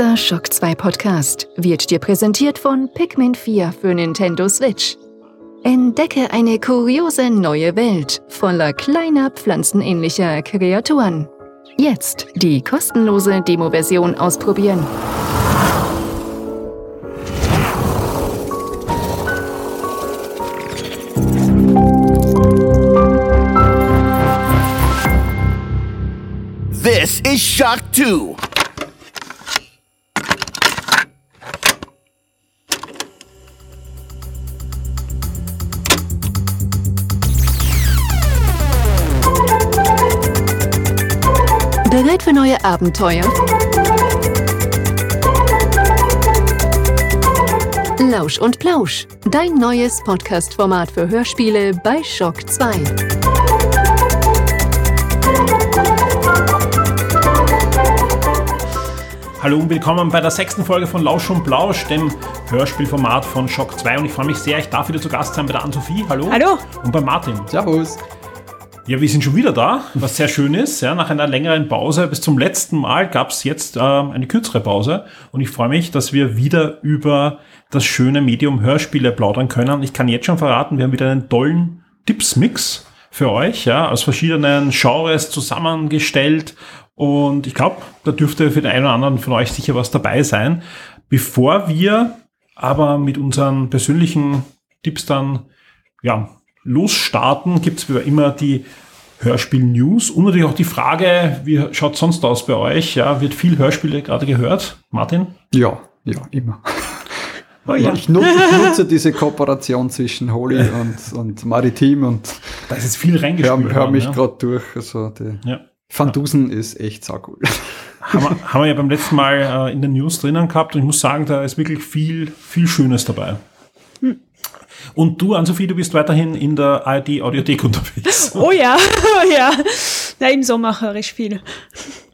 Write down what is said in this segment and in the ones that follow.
Dieser Shock 2 Podcast wird dir präsentiert von Pikmin 4 für Nintendo Switch. Entdecke eine kuriose neue Welt voller kleiner pflanzenähnlicher Kreaturen. Jetzt die kostenlose Demo-Version ausprobieren. This is Shock 2. für neue Abenteuer? Lausch und Plausch, dein neues Podcast-Format für Hörspiele bei Shock 2. Hallo und willkommen bei der sechsten Folge von Lausch und Plausch, dem Hörspielformat von Shock 2. Und ich freue mich sehr, ich darf wieder zu Gast sein bei der Ann-Sophie. Hallo. Hallo. Und bei Martin. Servus. Ja, wir sind schon wieder da, was sehr schön ist. Ja, nach einer längeren Pause bis zum letzten Mal gab es jetzt äh, eine kürzere Pause. Und ich freue mich, dass wir wieder über das schöne Medium Hörspiele plaudern können. Ich kann jetzt schon verraten, wir haben wieder einen tollen Tipps-Mix für euch, ja, aus verschiedenen Genres zusammengestellt. Und ich glaube, da dürfte für den einen oder anderen von euch sicher was dabei sein. Bevor wir aber mit unseren persönlichen Tipps dann ja, losstarten, gibt es wie immer die Hörspiel-News und natürlich auch die Frage, wie schaut sonst aus bei euch? Ja, wird viel Hörspiele gerade gehört? Martin? Ja, ja, immer. Oh ja. Ich, nutze, ich nutze diese Kooperation zwischen Holy und, und Maritim und Da ist jetzt viel hör, reingespielt. hör worden, mich ja. gerade durch. Also die Ja. Van Dusen ist echt saucool. haben, wir, haben wir ja beim letzten Mal äh, in den News drinnen gehabt und ich muss sagen, da ist wirklich viel, viel Schönes dabei. Und du, Ann-Sophie, du bist weiterhin in der ARD-Audiothek unterwegs. Oh ja, oh ja. Na, im Sommer höre ich viel.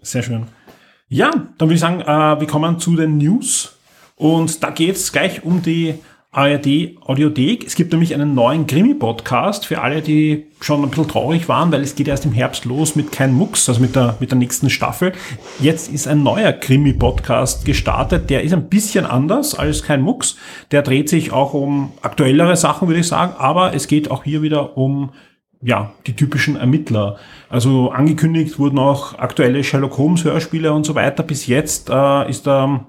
Sehr schön. Ja, dann würde ich sagen, äh, wir kommen zu den News. Und da geht es gleich um die ARD Audiothek. Es gibt nämlich einen neuen Krimi-Podcast für alle, die schon ein bisschen traurig waren, weil es geht erst im Herbst los mit Kein Mucks, also mit der, mit der nächsten Staffel. Jetzt ist ein neuer Krimi-Podcast gestartet. Der ist ein bisschen anders als Kein Mucks. Der dreht sich auch um aktuellere Sachen, würde ich sagen. Aber es geht auch hier wieder um ja, die typischen Ermittler. Also angekündigt wurden auch aktuelle Sherlock Holmes Hörspiele und so weiter. Bis jetzt äh, ist da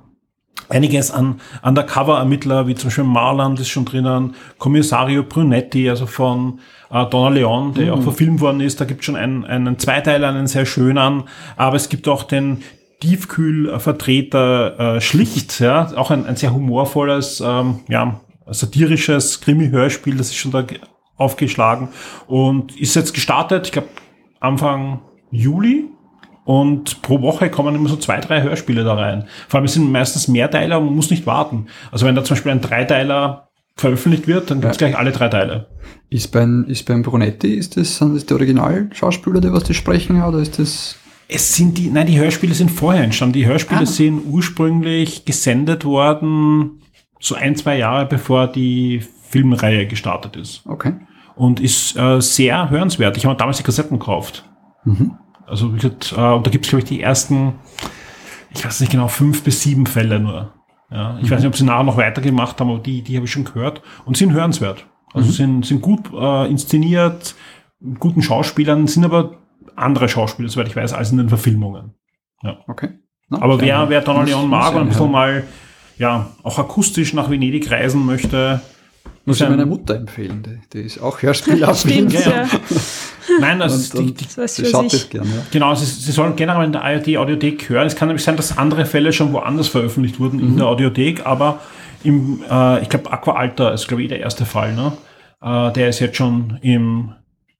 einiges an Undercover-Ermittler, wie zum Beispiel Marland ist schon drinnen, Kommissario Brunetti, also von äh, Donna Leon, der ja auch verfilmt worden ist. Da gibt es schon einen, einen Zweiteiler, einen sehr schönen. Aber es gibt auch den Tiefkühl-Vertreter äh, Schlicht, ja, auch ein, ein sehr humorvolles, ähm, ja, satirisches Krimi-Hörspiel, das ist schon da ge- aufgeschlagen und ist jetzt gestartet, ich glaube Anfang Juli und pro Woche kommen immer so zwei, drei Hörspiele da rein. Vor allem es sind meistens Mehrteiler und man muss nicht warten. Also wenn da zum Beispiel ein Dreiteiler veröffentlicht wird, dann gibt es gleich alle drei Teile. Ist beim, ist beim Brunetti, ist das, sind das die Originalschauspieler, die was die sprechen, oder ist das, Es sind die, nein, die Hörspiele sind vorher entstanden. Die Hörspiele sind ursprünglich gesendet worden, so ein, zwei Jahre bevor die Filmreihe gestartet ist. okay. Und ist äh, sehr hörenswert. Ich habe damals die Kassetten gekauft. Also wie gesagt, äh, und da gibt es, glaube ich, die ersten, ich weiß nicht genau, fünf bis sieben Fälle nur. Ja, ich weiß nicht, ob sie nachher noch weitergemacht haben, aber die, die habe ich schon gehört und sind hörenswert. Also sind, sind gut äh, inszeniert, mit guten Schauspielern, sind aber andere Schauspieler, soweit ich weiß, als in den Verfilmungen. Okay. Na, Aber wer, wer Donald Leon mag und ein bisschen ja. mal, ja, auch akustisch nach Venedig reisen möchte, Muss ich ein- meiner Mutter empfehlen, die, die ist auch Hörspielaffin. Ja. Nein, das Und, die, die, Das schaut das gerne, ja. Genau, sie, sie sollen generell in der ARD-Audiothek hören. Es kann nämlich sein, dass andere Fälle schon woanders veröffentlicht wurden in der Audiothek, aber im, äh, ich glaube, Aqua Alta ist, glaube ich, der erste Fall. Ne? Äh, der ist jetzt schon im,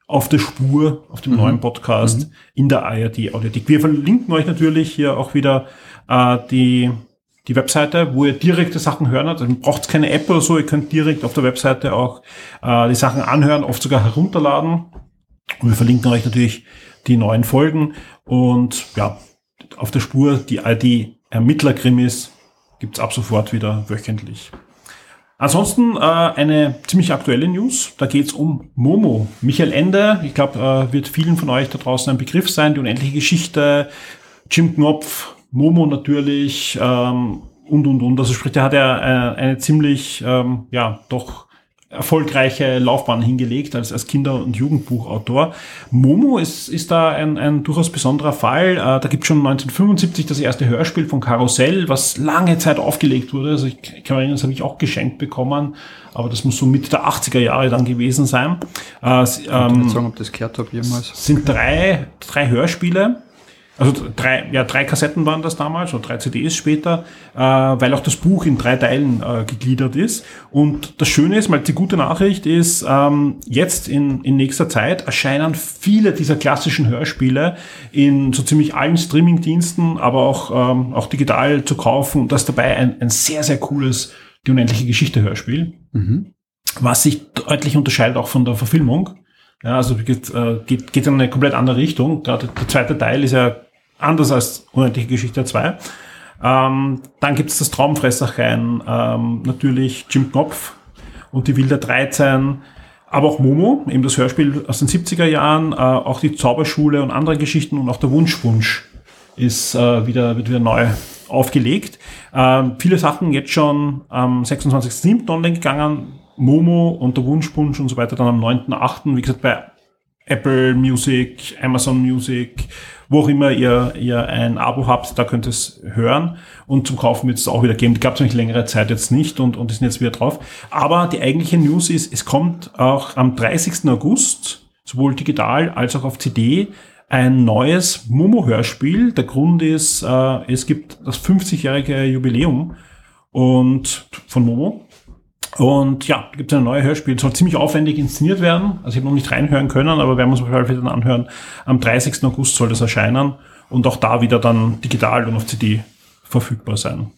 auf der Spur, auf dem neuen Podcast in der ARD-Audiothek. Wir verlinken euch natürlich hier auch wieder äh, die, die Webseite, wo ihr direkte Sachen hören habt. Also ihr braucht keine App oder so, ihr könnt direkt auf der Webseite auch äh, die Sachen anhören, oft sogar herunterladen. Und wir verlinken euch natürlich die neuen Folgen. Und ja, auf der Spur, die ARD Ermittlerkrimis gibt's ab sofort wieder wöchentlich. Ansonsten äh, eine ziemlich aktuelle News. Da geht's um Momo. Michael Ende, ich glaube, äh, wird vielen von euch da draußen ein Begriff sein. Die unendliche Geschichte, Jim Knopf, Momo natürlich ähm, und und und. Also sprich, der hat ja äh, eine ziemlich, ähm, ja, doch erfolgreiche Laufbahn hingelegt als, als Kinder- und Jugendbuchautor. Momo ist, ist da ein, ein durchaus besonderer Fall. Äh, da gibt schon 1975 das erste Hörspiel von Karussell, was lange Zeit aufgelegt wurde. Also ich, ich kann erinnern, das habe ich auch geschenkt bekommen, aber das muss so Mitte der 80er Jahre dann gewesen sein. Äh, Ich kann ähm, nicht sagen, ob das gehört habe jemals. sind drei, drei Hörspiele. Also drei, ja, drei Kassetten waren das damals und drei CDs später, äh, weil auch das Buch in drei Teilen äh, gegliedert ist. Und das Schöne ist, mal die gute Nachricht ist, ähm, jetzt in, in nächster Zeit erscheinen viele dieser klassischen Hörspiele in so ziemlich allen Streamingdiensten, aber auch, ähm, auch digital zu kaufen. Und da ist dabei ein, ein sehr, sehr cooles Die unendliche Geschichte Hörspiel was sich deutlich unterscheidet auch von der Verfilmung. Ja, also geht, äh, geht, geht in eine komplett andere Richtung. Gerade der zweite Teil ist ja anders als Unendliche Geschichte 2. Ähm, dann gibt es das Traumfresserchen, ähm, natürlich Jim Knopf und die Wilder 13, aber auch Momo, eben das Hörspiel aus den 70er Jahren, äh, auch die Zauberschule und andere Geschichten und auch der Wunschwunsch ist äh, wieder, wird wieder neu aufgelegt. Ähm, viele Sachen jetzt schon am 26.07. online gegangen. Momo und der Wunschpunsch und so weiter dann am 9.8. Wie gesagt, bei Apple Music, Amazon Music, wo auch immer ihr, ihr ein Abo habt, da könnt ihr es hören. Und zum Kaufen wird es auch wieder geben. Die gab es nämlich längere Zeit jetzt nicht und, und die sind jetzt wieder drauf. Aber die eigentliche News ist, es kommt auch am 30. August, sowohl digital als auch auf CD, ein neues Momo-Hörspiel. Der Grund ist, äh, es gibt das 50-jährige Jubiläum und von Momo. Und ja, gibt es ein neues Hörspiel. Es soll ziemlich aufwendig inszeniert werden. Also ich habe noch nicht reinhören können, aber werden wir uns auf jeden Fall dann anhören. Am 30. August soll das erscheinen und auch da wieder dann digital und auf CD verfügbar sein.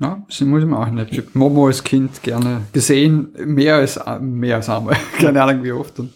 Ja, das muss ich mir auch nicht. Ich hab Momo als Kind gerne gesehen, mehr als, mehr als einmal. Keine Ahnung wie oft. Und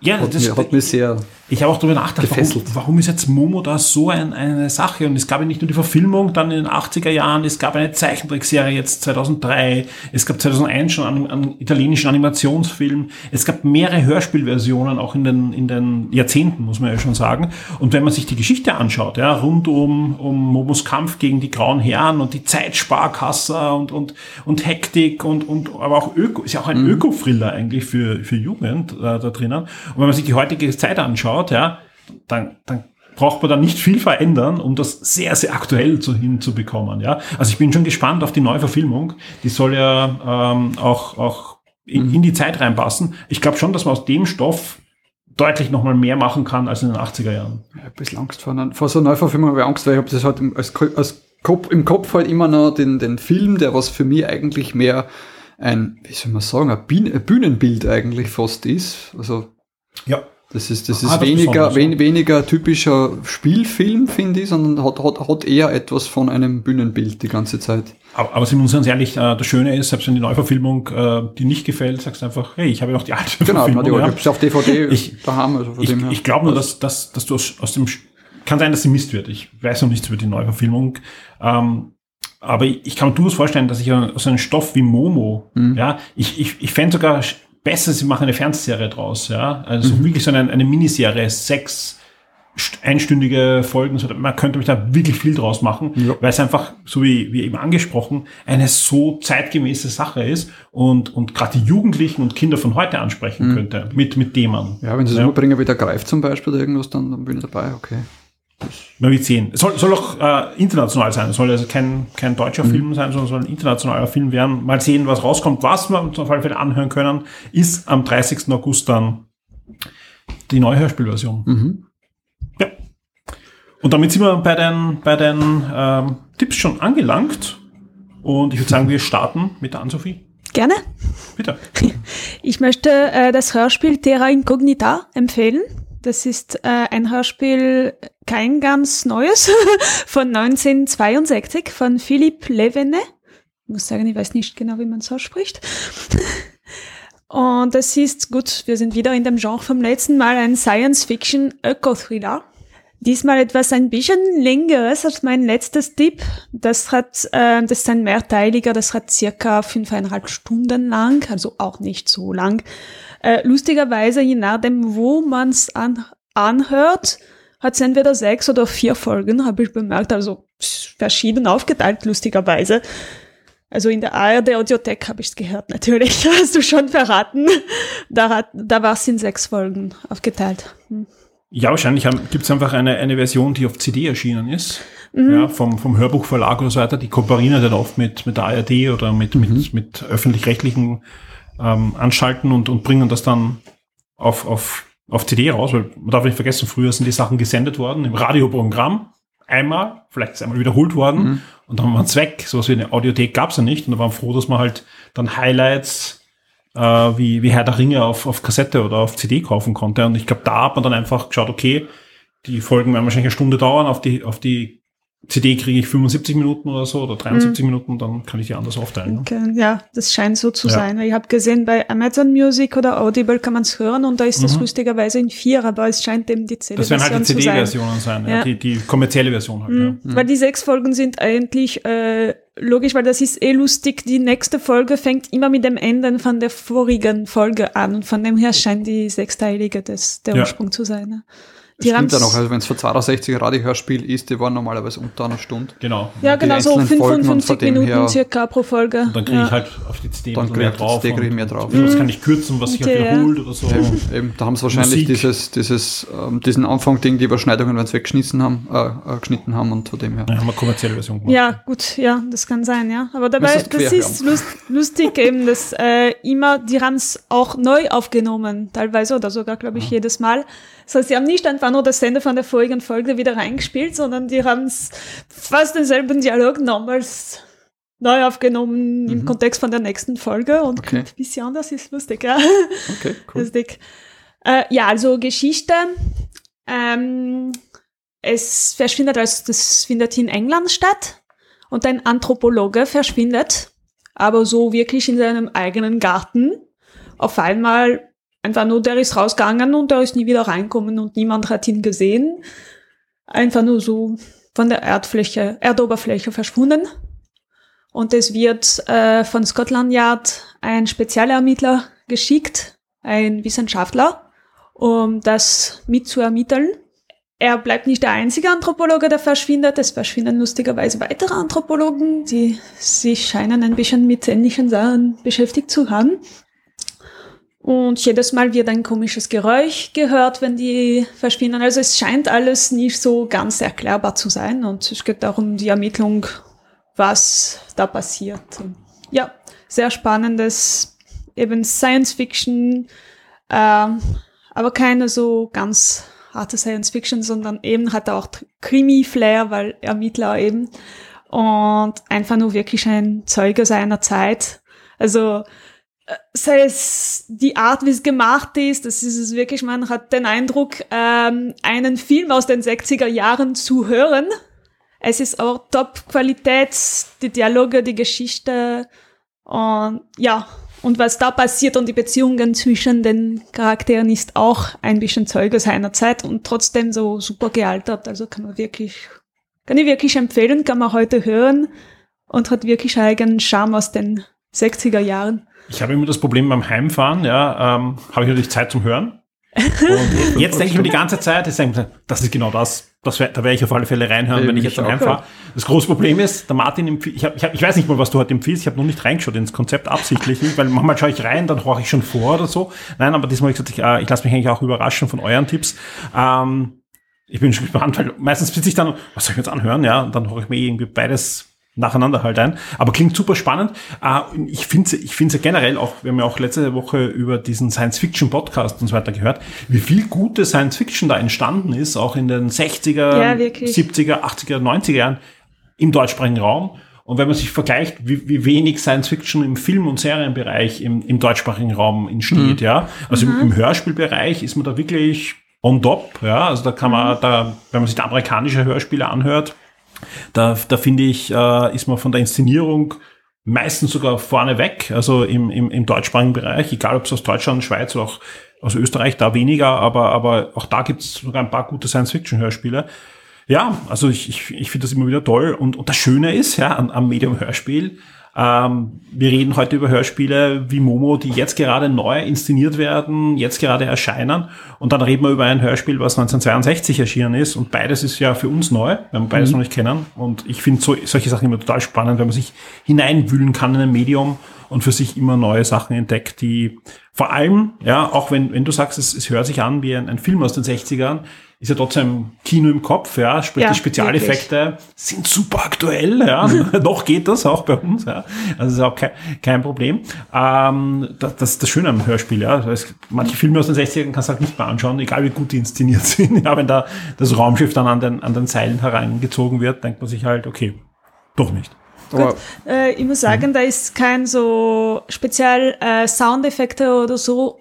Ja, hat, das, mir, hat mich sehr, ich habe auch darüber nachgedacht, warum, warum ist jetzt Momo da so ein, eine Sache? Und es gab ja nicht nur die Verfilmung dann in den 80er Jahren, es gab eine Zeichentrickserie jetzt 2003, es gab 2001 schon einen, einen italienischen Animationsfilm, es gab mehrere Hörspielversionen auch in den, in den Jahrzehnten, muss man ja schon sagen. Und wenn man sich die Geschichte anschaut, ja, rund um, um Momos Kampf gegen die grauen Herren und die Zeitsparkasse und, und, und Hektik und, und aber auch Öko, ist ja auch ein Öko-Thriller eigentlich für, für Jugend äh, da drinnen. Und wenn man sich die heutige Zeit anschaut, ja, dann, dann braucht man da nicht viel verändern, um das sehr, sehr aktuell zu, hinzubekommen. Ja? Also ich bin schon gespannt auf die Neuverfilmung. Die soll ja ähm, auch, auch in, in die Zeit reinpassen. Ich glaube schon, dass man aus dem Stoff deutlich nochmal mehr machen kann als in den 80er Jahren. ich hab ein bisschen Angst vor, einer, vor so einer Neuverfilmung, habe ich Angst, weil ich habe das halt im- als, als Kopf, im Kopf halt immer noch den, den Film, der was für mich eigentlich mehr ein, wie soll man sagen, ein, Bühn, ein Bühnenbild eigentlich fast ist. Also Ja. Das ist, das Ah, ist das weniger, Besondere, wen, weniger typischer Spielfilm, finde ich, sondern hat, hat, hat eher etwas von einem Bühnenbild die ganze Zeit. Aber, aber sind wir uns ganz ehrlich, äh, das Schöne ist, selbst wenn die Neuverfilmung äh, dir nicht gefällt, sagst du einfach, hey, ich habe ja noch die alte Genau, Verfilmung. ich ja. auf DVD Ich- daheim, also Ich, dem ich glaube nur, dass, dass, dass du aus, aus dem, kann sein, dass sie Mist wird. Ich weiß noch nichts über die Neuverfilmung. Ähm, aber ich, ich kann mir durchaus vorstellen, dass ich aus einem Stoff wie Momo, Mhm. ja, ich, ich, ich fände sogar besser, sie machen eine Fernsehserie draus, ja. Also Mhm. wirklich so eine, eine Miniserie, sechs st- einstündige Folgen, so, man könnte mich da wirklich viel draus machen, Ja. weil es einfach, so wie, wie eben angesprochen, eine so zeitgemäße Sache ist und, und gerade die Jugendlichen und Kinder von heute ansprechen könnte, mit, mit Themen. Mhm. ja, wenn sie es überbringen wieder greift zum Beispiel oder irgendwas, dann, dann bin ich dabei, okay. Wird sehen. Es soll, soll auch äh, international sein. Es soll also kein, kein deutscher Film sein, sondern soll ein internationaler Film werden. Mal sehen, was rauskommt. Was wir uns auf alle Fälle anhören können, ist am 30. August dann die neue Hörspielversion. Ja. Und damit sind wir bei den, bei den ähm, Tipps schon angelangt. Und ich würde sagen, wir starten mit der Ann-Sophie. Gerne. Bitte. Ich möchte äh, das Hörspiel Terra Incognita empfehlen. Das ist äh, ein Hörspiel, kein ganz neues, von 1962 von Philipp Levene. Ich muss sagen, ich weiß nicht genau, wie man so spricht. Und es ist, gut, wir sind wieder in dem Genre vom letzten Mal, ein Science-Fiction-Öko-Thriller. Diesmal etwas ein bisschen längeres als mein letztes Tipp. Das hat, äh, das ist ein mehrteiliger, das hat circa fünfeinhalb Stunden lang, also auch nicht so lang. Äh, lustigerweise, je nachdem, wo man es an, anhört, hat es entweder sechs oder vier Folgen, habe ich bemerkt. Also verschieden aufgeteilt, lustigerweise. Also in der ARD Audiothek habe ich es gehört, natürlich. Hast du schon verraten. Da, hat, da war es in sechs Folgen aufgeteilt. Hm. Ja, wahrscheinlich gibt es einfach eine, eine Version, die auf CD erschienen ist. Mhm. Ja, vom, vom Hörbuchverlag oder so weiter. Die kooperieren dann oft mit, mit der ARD oder mit, mhm. mit, mit öffentlich-rechtlichen ähm, Anschalten und, und bringen das dann auf, auf, auf CD raus, weil man darf nicht vergessen, früher sind die Sachen gesendet worden im Radioprogramm. Einmal, vielleicht ist einmal wiederholt worden mhm. und dann waren es weg. Sowas wie eine Audiothek gab es ja nicht und da waren froh, dass man halt dann Highlights äh, wie, wie Herr der Ringe auf, auf Kassette oder auf CD kaufen konnte. Und ich glaube, da hat man dann einfach geschaut, okay, die Folgen werden wahrscheinlich eine Stunde dauern, auf die, auf die CD kriege ich 75 Minuten oder so oder 73 mhm. Minuten, dann kann ich die anders aufteilen. Ne? Okay, ja, das scheint so zu ja. sein. Ich habe gesehen, bei Amazon Music oder Audible kann man es hören und da ist das mhm. lustigerweise in vier, aber es scheint eben die CD-Version Das werden halt die CD-Versionen sein, sein ja. die, die kommerzielle Version halt. Mhm. Ja. Weil die sechs Folgen sind eigentlich äh, logisch, weil das ist eh lustig. Die nächste Folge fängt immer mit dem Ende von der vorigen Folge an und von dem her scheint die sechsteilige das, der Ursprung zu sein. Ne? Die stimmt ja noch, also wenn es für 62 Radiohörspiel ist, die waren normalerweise unter einer Stunde. Genau. Ja, genau, so 55 Minuten her, circa pro Folge. Und dann kriege ja. ich halt auf die CD dann mehr drauf. Dann kriege ich mehr drauf. Das kann ich kürzen, was sich halt wiederholt ja. oder so. Eben, eben. da haben sie wahrscheinlich dieses, dieses, ähm, diesen Anfang-Ding, die Überschneidungen, wenn sie weggeschnitten haben, äh, äh, geschnitten haben und von dem her. Ja, haben wir kommerzielle Version gemacht. Ja, gut, ja, das kann sein, ja. Aber dabei, das, das ist lust, lustig eben, dass äh, immer, die haben es auch neu aufgenommen, teilweise oder sogar, glaube ich, jedes Mal. Das heißt, sie haben nicht einfach nur das Ende von der vorigen Folge wieder reingespielt, sondern die haben fast denselben Dialog nochmals neu aufgenommen mhm. im Kontext von der nächsten Folge und okay. ein bisschen anders ist lustig, ja. Okay, cool. Lustig. Äh, ja, also Geschichte. Ähm, es verschwindet, also das findet in England statt und ein Anthropologe verschwindet, aber so wirklich in seinem eigenen Garten. Auf einmal Einfach nur, der ist rausgegangen und der ist nie wieder reinkommen und niemand hat ihn gesehen. Einfach nur so von der Erdfläche, Erdoberfläche verschwunden. Und es wird äh, von Scotland Yard ein Spezialermittler geschickt, ein Wissenschaftler, um das mitzuermitteln. Er bleibt nicht der einzige Anthropologe, der verschwindet. Es verschwinden lustigerweise weitere Anthropologen, die sich scheinen ein bisschen mit ähnlichen Sachen beschäftigt zu haben. Und jedes Mal wird ein komisches Geräusch gehört, wenn die verschwinden. Also es scheint alles nicht so ganz erklärbar zu sein. Und es geht darum, die Ermittlung, was da passiert. Ja, sehr spannendes, eben Science Fiction, äh, aber keine so ganz harte Science Fiction, sondern eben hat auch Krimi-Flair, weil Ermittler eben. Und einfach nur wirklich ein Zeuge seiner Zeit. Also sei es die Art, wie es gemacht ist, das ist es wirklich, man hat den Eindruck, ähm, einen Film aus den 60er Jahren zu hören. Es ist auch Top-Qualität, die Dialoge, die Geschichte und ja, und was da passiert und die Beziehungen zwischen den Charakteren ist auch ein bisschen Zeuge seiner Zeit und trotzdem so super gealtert. Also kann man wirklich, kann ich wirklich empfehlen, kann man heute hören und hat wirklich eigenen Charme aus den 60er Jahren. Ich habe immer das Problem beim Heimfahren, ja, ähm, habe ich natürlich Zeit zum Hören. Und jetzt denke ich mir die ganze Zeit, das ist genau das. das wär, da werde ich auf alle Fälle reinhören, wenn ich jetzt heimfahre. Das große Problem ist, der Martin empfiehlt, ich, hab, ich, hab, ich weiß nicht mal, was du heute empfiehlst, ich habe noch nicht reingeschaut ins Konzept absichtlich, weil manchmal schaue ich rein, dann horche ich schon vor oder so. Nein, aber diesmal habe ich gesagt, ich, äh, ich lasse mich eigentlich auch überraschen von euren Tipps. Ähm, ich bin schon gespannt, weil meistens sitze ich dann, was soll ich jetzt anhören, ja, und dann höre ich mir irgendwie beides nacheinander halt ein. Aber klingt super spannend. Ah, ich finde ich finde ja generell auch, wir haben ja auch letzte Woche über diesen Science-Fiction-Podcast und so weiter gehört, wie viel gute Science-Fiction da entstanden ist, auch in den 60er, ja, 70er, 80er, 90er Jahren im deutschsprachigen Raum. Und wenn man sich vergleicht, wie, wie wenig Science-Fiction im Film- und Serienbereich im, im deutschsprachigen Raum entsteht, mhm. ja. Also mhm. im, im Hörspielbereich ist man da wirklich on top, ja. Also da kann man, mhm. da, wenn man sich da amerikanische Hörspiele anhört, da, da finde ich, äh, ist man von der Inszenierung meistens sogar vorne weg, also im, im, im deutschsprachigen Bereich, egal ob es aus Deutschland, Schweiz oder auch aus Österreich, da weniger, aber, aber auch da gibt es sogar ein paar gute Science-Fiction-Hörspiele. Ja, also ich, ich, ich finde das immer wieder toll. Und, und das Schöne ist, ja, am, am Medium Hörspiel, Ähm, wir reden heute über Hörspiele wie Momo, die jetzt gerade neu inszeniert werden, jetzt gerade erscheinen. Und dann reden wir über ein Hörspiel, was 1962 erschienen ist. Und beides ist ja für uns neu, wenn wir beides Mhm. noch nicht kennen. Und ich finde so, solche Sachen immer total spannend, wenn man sich hineinwühlen kann in ein Medium und für sich immer neue Sachen entdeckt, die vor allem, ja, auch wenn, wenn du sagst, es, es hört sich an wie ein, ein Film aus den 60ern, ist ja trotzdem Kino im Kopf, ja, sprich Ja, die Spezialeffekte sind super aktuell, ja, noch geht das auch bei uns, ja, also ist auch kein, kein Problem. Ähm, das, das ist das Schöne am Hörspiel, ja, es, manche Filme aus den 60ern kannst du halt nicht mehr anschauen, egal wie gut die inszeniert sind, ja, wenn da das Raumschiff dann an den, an den Seilen herangezogen wird, denkt man sich halt, okay, doch nicht. Aber Äh, ich muss sagen, da ist kein so speziell äh, Soundeffekte oder so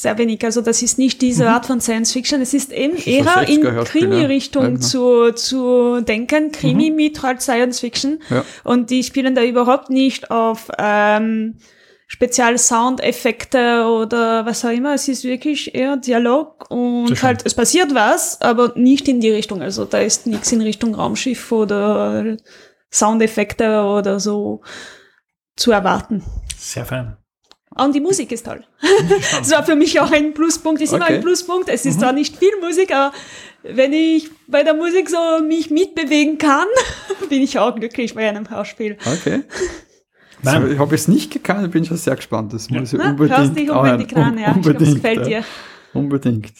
sehr wenig. Also das ist nicht diese Art von Science Fiction. Es ist eben eher in 60er Hörspiel, ja. Krimi-Richtung Ja, genau. zu, zu denken. Krimi mit halt Science Fiction. Ja. Und die spielen da überhaupt nicht auf ähm, spezielle Soundeffekte oder was auch immer. Es ist wirklich eher Dialog und schön. halt, es passiert was, aber nicht in die Richtung. Also da ist nichts in Richtung Raumschiff oder Soundeffekte oder so zu erwarten. Sehr fein. Und die Musik ist toll. Das war für mich auch ein Pluspunkt. Ist immer Okay. ein Pluspunkt. Es ist zwar nicht viel Musik, aber wenn ich bei der Musik so mich mitbewegen kann, bin ich auch glücklich bei einem Hörspiel. okay. Nein. So, ich habe es nicht gekannt, bin schon sehr gespannt. Das muss ich Na, unbedingt. hörst dich unbedingt ran, ja. Ich glaube, es unbedingt, gefällt ja. dir. Unbedingt.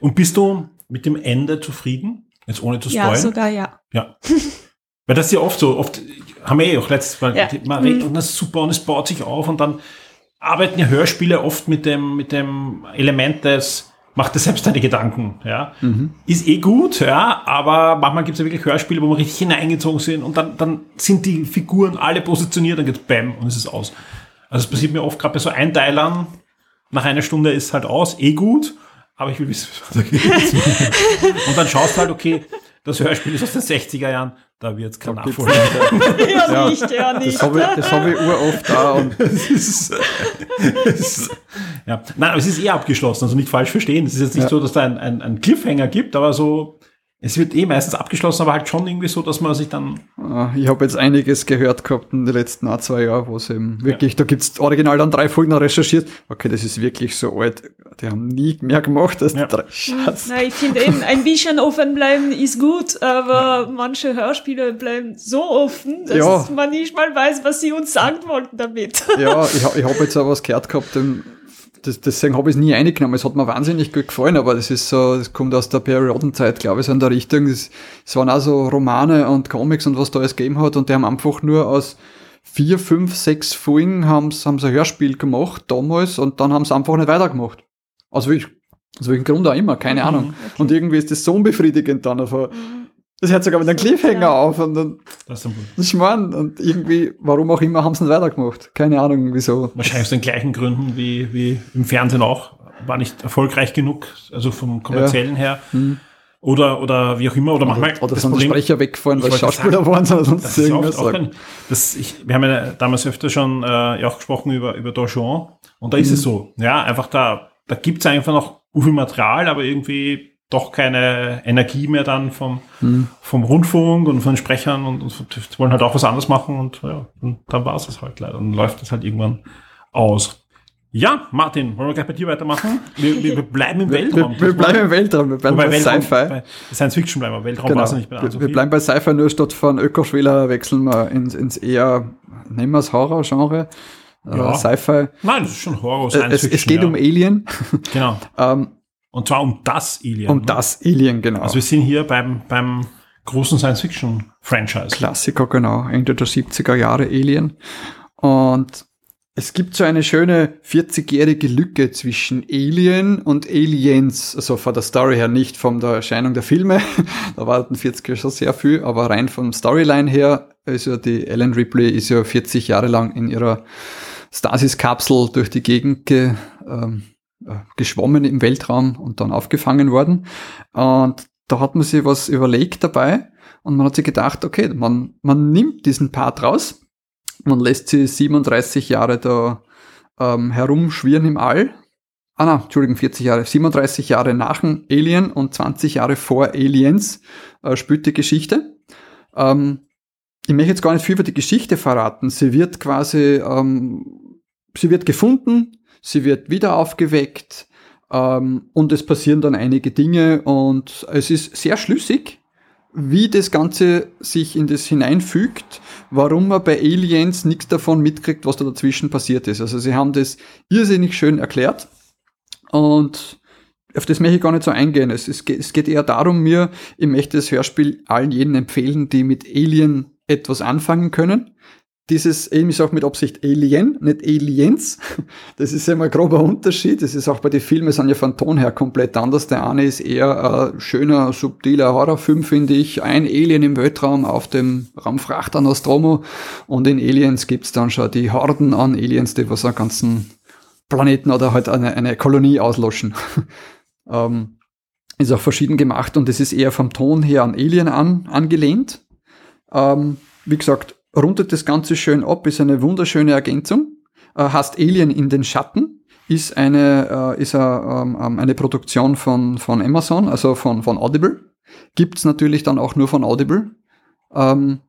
Und bist du mit dem Ende zufrieden? Jetzt ohne zu Ja, spoilern? sogar ja. Ja. Weil das ist ja oft so, oft haben wir eh auch letztes Mal, Ja. man redet und das ist super und es baut sich auf und dann arbeiten ja Hörspiele oft mit dem, mit dem Element des, mach dir selbst deine Gedanken, ja. Ist eh gut, ja, aber manchmal gibt es ja wirklich Hörspiele, wo wir richtig hineingezogen sind und dann, dann sind die Figuren alle positioniert, dann geht's bam und es ist aus. Also es passiert mir oft gerade bei so Einteilern, nach einer Stunde ist halt aus, eh gut, aber ich will wissen, was da geht. und dann schaust du halt, okay, das Hörspiel ist aus den 60er Jahren, da wird's kein gibt's Nachfolger. Ja, Ja, nicht, ja, nicht. Das habe ich, das hab ich uroft da und Es ist, es, ja. Nein, aber es ist eh abgeschlossen, also nicht falsch verstehen. Es ist jetzt nicht Ja. so, dass da ein, ein, ein Cliffhanger gibt, aber so, es wird eh meistens abgeschlossen, aber halt schon irgendwie so, dass man sich dann, äh, ich habe jetzt einiges gehört gehabt in den letzten ein, zwei Jahren, wo es eben wirklich, da gibt's original dann drei Folgen recherchiert. Okay, das ist wirklich so alt. Die haben nie mehr gemacht als Ja. die drei. Scheiße. Na, ich finde eben, ein bisschen offen bleiben ist gut, aber manche Hörspiele bleiben so offen, dass Ja. man nicht mal weiß, was sie uns sagen wollten damit. Ja, ich, ich habe jetzt auch was gehört gehabt, ähm, das, deswegen habe ich es nie eingenommen. Es hat mir wahnsinnig gut gefallen, aber das ist so, das kommt aus der Periodenzeit, glaube ich, so in der Richtung. Es es waren auch so Romane und Comics und was da alles gegeben hat und die haben einfach nur aus vier, fünf, sechs Folgen haben sie haben sie ein Hörspiel gemacht damals und dann haben sie einfach nicht weitergemacht. Aus welchem, aus welchem Grund auch immer, keine Ahnung. Und irgendwie ist das so unbefriedigend dann. Aber das hört sogar mit einem Cliffhanger Ja. auf und dann, das ist ich meine, und irgendwie, warum auch immer, haben sie nicht weitergemacht. Keine Ahnung, wieso. wahrscheinlich aus den gleichen Gründen wie, wie im Fernsehen auch, war nicht erfolgreich genug, also vom kommerziellen her. Oder, oder wie auch immer, oder manchmal. Oder das sind die Problem- Sprecher weggefallen, Ich weil Schauspieler waren, sondern Das sonst ist ja irgendwas. oft auch ein, das, ich, wir haben ja damals öfter schon äh, ja auch gesprochen über, über Donjon und da ist es so. Ja, einfach da, da gibt's einfach noch viel Material, aber irgendwie doch keine Energie mehr dann vom, vom Rundfunk und von den Sprechern und, und wollen halt auch was anderes machen und ja, und dann war's das halt leider. Dann läuft das halt irgendwann aus. Ja, Martin, wollen wir gleich bei dir weitermachen? Wir, wir, wir bleiben im Weltraum. Wir, wir bleiben im Weltraum, wir bleiben Wobei bei Sci-Fi. Science Fiction bleiben wir. Weltraum Genau. war's ja nicht bei Wir, so wir bleiben bei Sci-Fi, nur statt von Ökoschwiller wechseln wir ins, ins eher, nehmen wir es Horror-Genre, Ja. äh, Sci-Fi. Nein, das ist schon Horror, Äh, Science Es, Fiction. es geht ja. um Alien, Genau. ähm, Und zwar um das Alien. um ne? das Alien, genau. Also wir sind hier beim, beim großen Science-Fiction-Franchise. Klassiker, genau, Ende der 70er Jahre Alien. Und es gibt so eine schöne 40-jährige Lücke zwischen Alien und Aliens, also von der Story her, nicht von der Erscheinung der Filme. da warten 40 Jahre schon sehr viel, aber rein vom Storyline her ist ja die Ellen Ripley ist ja 40 Jahre lang in ihrer Stasis-Kapsel durch die Gegend ge, ähm, äh, geschwommen im Weltraum und dann aufgefangen worden. Und da hat man sich was überlegt dabei und man hat sich gedacht, okay, man, man nimmt diesen Part raus, man lässt sie 37 Jahre da ähm, herumschwirren im All. Ah, na, Entschuldigung, 40 Jahre, 37 Jahre nach dem Alien und 20 Jahre vor Aliens äh, spielt die Geschichte. Ähm, ich möchte jetzt gar nicht viel über die Geschichte verraten. Sie wird quasi, ähm, sie wird gefunden, sie wird wieder aufgeweckt ähm, und es passieren dann einige Dinge und es ist sehr schlüssig, wie das Ganze sich in das hineinfügt, warum man bei Aliens nichts davon mitkriegt, was da dazwischen passiert ist. Also sie haben das irrsinnig schön erklärt und auf das möchte ich gar nicht so eingehen. Es, es, es geht eher darum, mir, ich möchte das Hörspiel allen jenen empfehlen, die mit Alien etwas anfangen können. Dieses, eben ist auch mit Absicht Alien, nicht Aliens. Das ist ja mal ein grober Unterschied. Das ist auch bei den Filmen, sind ja von Ton her komplett anders. Der eine ist eher ein schöner, subtiler Horrorfilm, finde ich. Ein Alien im Weltraum auf dem Raumfrachter Nostromo. Und in Aliens gibt's dann schon die Horden an Aliens, die was einen ganzen Planeten oder halt eine, eine Kolonie auslöschen. ähm, ist auch verschieden gemacht und es ist eher vom Ton her an Alien an, angelehnt. Ähm, wie gesagt, rundet das Ganze schön ab, ist eine wunderschöne Ergänzung. Äh, hast Alien in den Schatten, ist eine, äh, ist a, ähm, ähm, eine Produktion von, von Amazon, also von, von Audible. Gibt's natürlich dann auch nur von Audible. Ähm,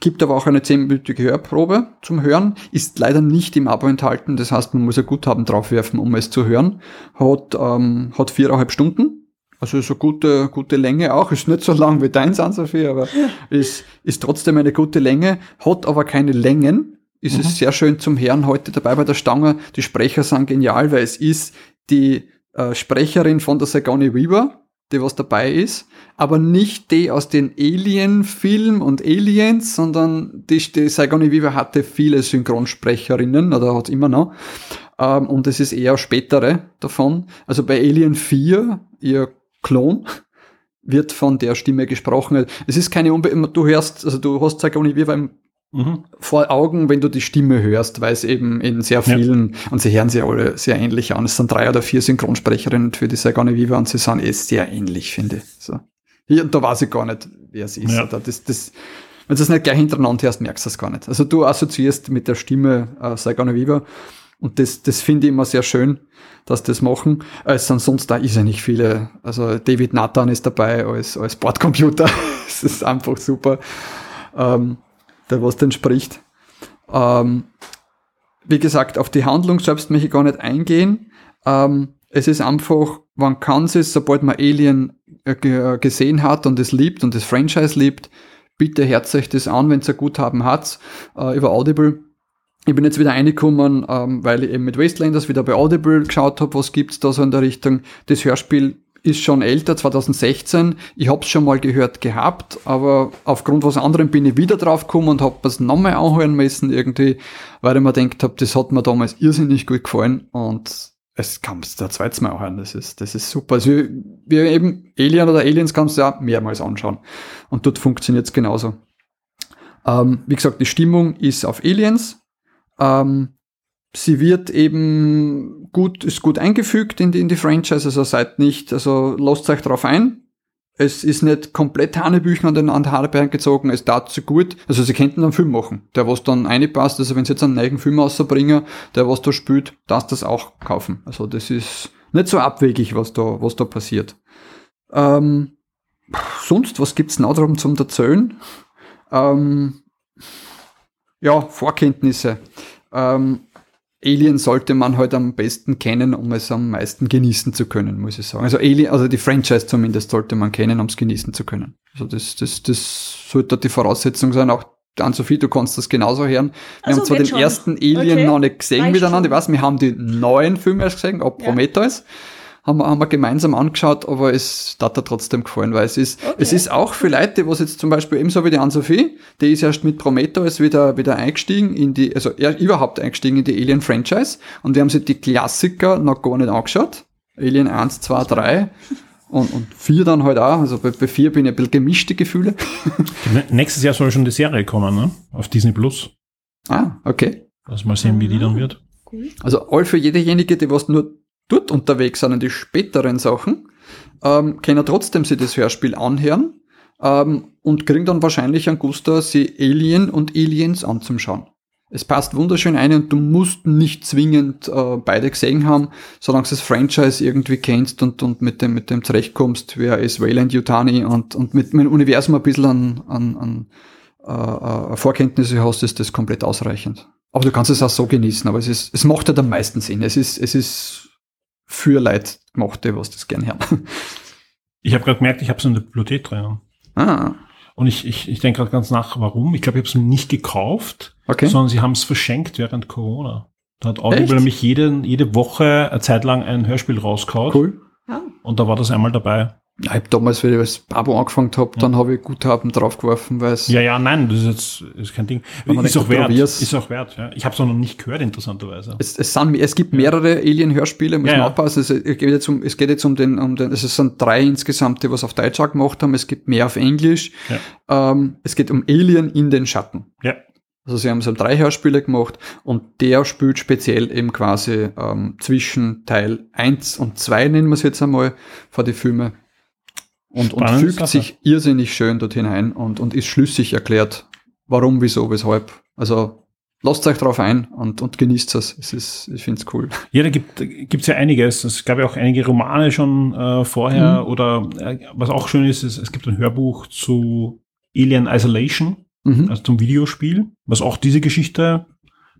gibt aber auch eine zehnminütige Hörprobe zum Hören, ist leider nicht im Abo enthalten, das heißt, man muss ein Guthaben draufwerfen, um es zu hören. Hat, ähm, hat viereinhalb Stunden, also so gute, gute Länge auch. Ist nicht so lang wie deins, Sophie, aber ist, ist trotzdem eine gute Länge. Hat aber keine Längen. Ist mhm. es sehr schön zum Hören heute dabei bei der Stange. Die Sprecher sind genial, weil es ist die äh, Sprecherin von der Sigourney Weaver, die was dabei ist, aber nicht die aus den Alien-Film und Aliens, sondern die, die Sigourney Weaver hatte viele Synchronsprecherinnen oder hat immer noch. Ähm, und es ist eher spätere davon. Also bei Alien 4, ihr Klon wird von der Stimme gesprochen. Es ist keine Unbe du hörst, also du hast Sigourney Weaver im mhm. vor Augen, wenn du die Stimme hörst, weil es eben in sehr vielen, ja. und sie hören sich alle sehr ähnlich an. Es sind drei oder vier Synchronsprecherinnen für die Sigourney Weaver und sie sind eh sehr ähnlich, finde ich. So. Hier, da weiß ich gar nicht, wer es ist. Ja. Oder das, das, wenn du es nicht gleich hintereinander hörst, merkst du es gar nicht. Also du assoziierst mit der Stimme äh, Sigourney Weaver und das, das finde ich immer sehr schön, dass das machen. Es sind sonst da ist ja nicht viele. Also David Nathan ist dabei als, als Bordcomputer. das ist einfach super, ähm, der was denn spricht. Ähm, wie gesagt, auf die Handlung selbst möchte ich gar nicht eingehen. Ähm, es ist einfach, man kann es, sobald man Alien äh, gesehen hat und es liebt und das Franchise liebt, bitte hört euch das an, wenn es ein Guthaben hat, äh, über Audible ich bin jetzt wieder reingekommen, ähm, weil ich eben mit Wastelanders wieder bei Audible geschaut habe, was gibt's da so in der Richtung. Das Hörspiel ist schon älter, 2016. Ich hab's schon mal gehört gehabt, aber aufgrund was anderem bin ich wieder drauf gekommen und hab es nochmal anhören müssen irgendwie, weil ich mir gedacht habe, das hat mir damals irrsinnig gut gefallen und es kann es da zweites Mal anhören. Das ist, das ist super. Also wie eben Alien oder Aliens kannst du ja mehrmals anschauen. Und dort funktioniert's genauso. Ähm, wie gesagt, die Stimmung ist auf Aliens, ähm, sie wird eben gut, ist gut eingefügt in die, in die Franchise, also seid nicht, also lasst euch drauf ein. Es ist nicht komplett Hanebüchen an den an Haarbeeren gezogen, es dazu gut. Also sie könnten einen Film machen, der was dann reinpasst. Also wenn sie jetzt einen neuen Film rausbringen, der was da spielt, darfst das auch kaufen. Also das ist nicht so abwegig, was da, was da passiert. Ähm, sonst, was gibt's noch darum zum Erzählen? Ähm, ja, Vorkenntnisse. Ähm, Alien sollte man halt am besten kennen, um es am meisten genießen zu können, muss ich sagen. Also Alien, also die Franchise zumindest sollte man kennen, um es genießen zu können. Also das, das, das sollte die Voraussetzung sein. Auch an Sophie, du kannst das genauso hören. Wir also haben zwar den schon. ersten Alien okay. noch nicht gesehen Reicht miteinander. Ich weiß, wir haben die neuen Filme erst gesehen, ab Prometheus. Haben wir, haben wir gemeinsam angeschaut, aber es hat er trotzdem gefallen, weil es ist, okay. es ist auch für Leute, was jetzt zum Beispiel ebenso wie die Anne-Sophie, die ist erst mit Prometheus wieder, wieder eingestiegen in die, also er überhaupt eingestiegen in die Alien Franchise und wir haben sich die Klassiker noch gar nicht angeschaut. Alien 1, 2, 3 und, und 4 dann halt auch. Also bei, bei 4 bin ich ein bisschen gemischte Gefühle. Nächstes Jahr soll schon die Serie kommen, ne? Auf Disney Plus. Ah, okay. Also mal sehen, wie die dann wird. Also all für jedejenige, die was nur dort unterwegs sind, in die späteren Sachen, ähm, können trotzdem sie das Hörspiel anhören ähm, und kriegen dann wahrscheinlich einen Guster, sie Alien und Aliens anzuschauen. Es passt wunderschön ein und du musst nicht zwingend äh, beide gesehen haben, solange du das Franchise irgendwie kennst und, und mit dem, mit dem zurechtkommst, wer ist Wayland Yutani und, und mit, dem Universum ein bisschen an, an, an äh, äh, Vorkenntnisse hast, ist das komplett ausreichend. Aber du kannst es auch so genießen, aber es ist, es macht halt am meisten Sinn. Es ist, es ist für Leute gemacht, die was das gern hören. Ich habe gerade gemerkt, ich habe es in der Bibliothek drin. ah, Und ich, ich, ich denke gerade ganz nach, warum. Ich glaube, ich habe es nicht gekauft, okay. sondern sie haben es verschenkt während Corona. Da hat Audible Echt? nämlich jede, jede Woche eine Zeit lang ein Hörspiel rausgehauen. Cool. Und da war das einmal dabei. Ja, ich habe damals, wie ich als Babo angefangen habe, dann habe ich Guthaben draufgeworfen, weil es Ja, ja, nein, das ist jetzt ist kein Ding. Wenn man Ist auch wert. Ist auch wert. Ja. Ich habe es noch nicht gehört, interessanterweise. Es, es, sind, es gibt mehrere Alien-Hörspiele, muss Ja, man ja. aufpassen. Es, es, geht jetzt um, es geht jetzt um den, um den, es sind drei insgesamt, die was auf Deutsch auch gemacht haben. Es gibt mehr auf Englisch. Ähm, es geht um Alien in den Schatten. Ja. Also sie haben so drei Hörspiele gemacht und der spielt speziell eben quasi ähm, zwischen Teil 1 und 2, nennen wir es jetzt einmal, vor die Filme. Und, und fügt Sache. sich irrsinnig schön dort hinein und, und ist schlüssig erklärt, warum, wieso, weshalb. Also lasst euch drauf ein und, und genießt es. Es ist, ich finde es cool. Ja, da gibt gibt's ja einiges. Es gab ja auch einige Romane schon äh, vorher. Mhm. Oder äh, was auch schön ist, ist, es gibt ein Hörbuch zu Alien Isolation, Mhm. also zum Videospiel, was auch diese Geschichte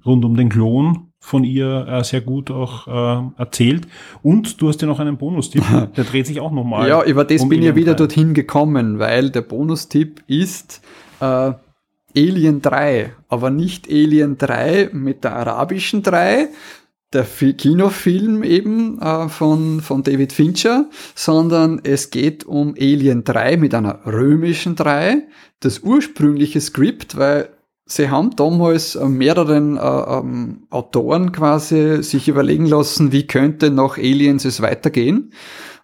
rund um den Klon von ihr äh, sehr gut auch äh, erzählt. Und du hast ja noch einen Bonustipp, der dreht sich auch nochmal. Ja, über das um bin ich Alien wieder 3. dorthin gekommen, weil der Bonustipp ist äh, Alien 3, aber nicht Alien 3 mit der arabischen 3, der Fi- Kinofilm eben äh, von, von David Fincher, sondern es geht um Alien 3 mit einer römischen 3, das ursprüngliche Skript, weil sie haben damals äh, mehreren äh, ähm, Autoren quasi sich überlegen lassen, wie könnte nach Aliens es weitergehen.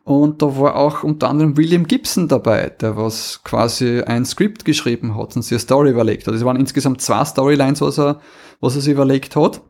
Und da war auch unter anderem William Gibson dabei, der was quasi ein Skript geschrieben hat und sich eine Story überlegt hat. Es waren insgesamt zwei Storylines, was er, was er sich überlegt hat.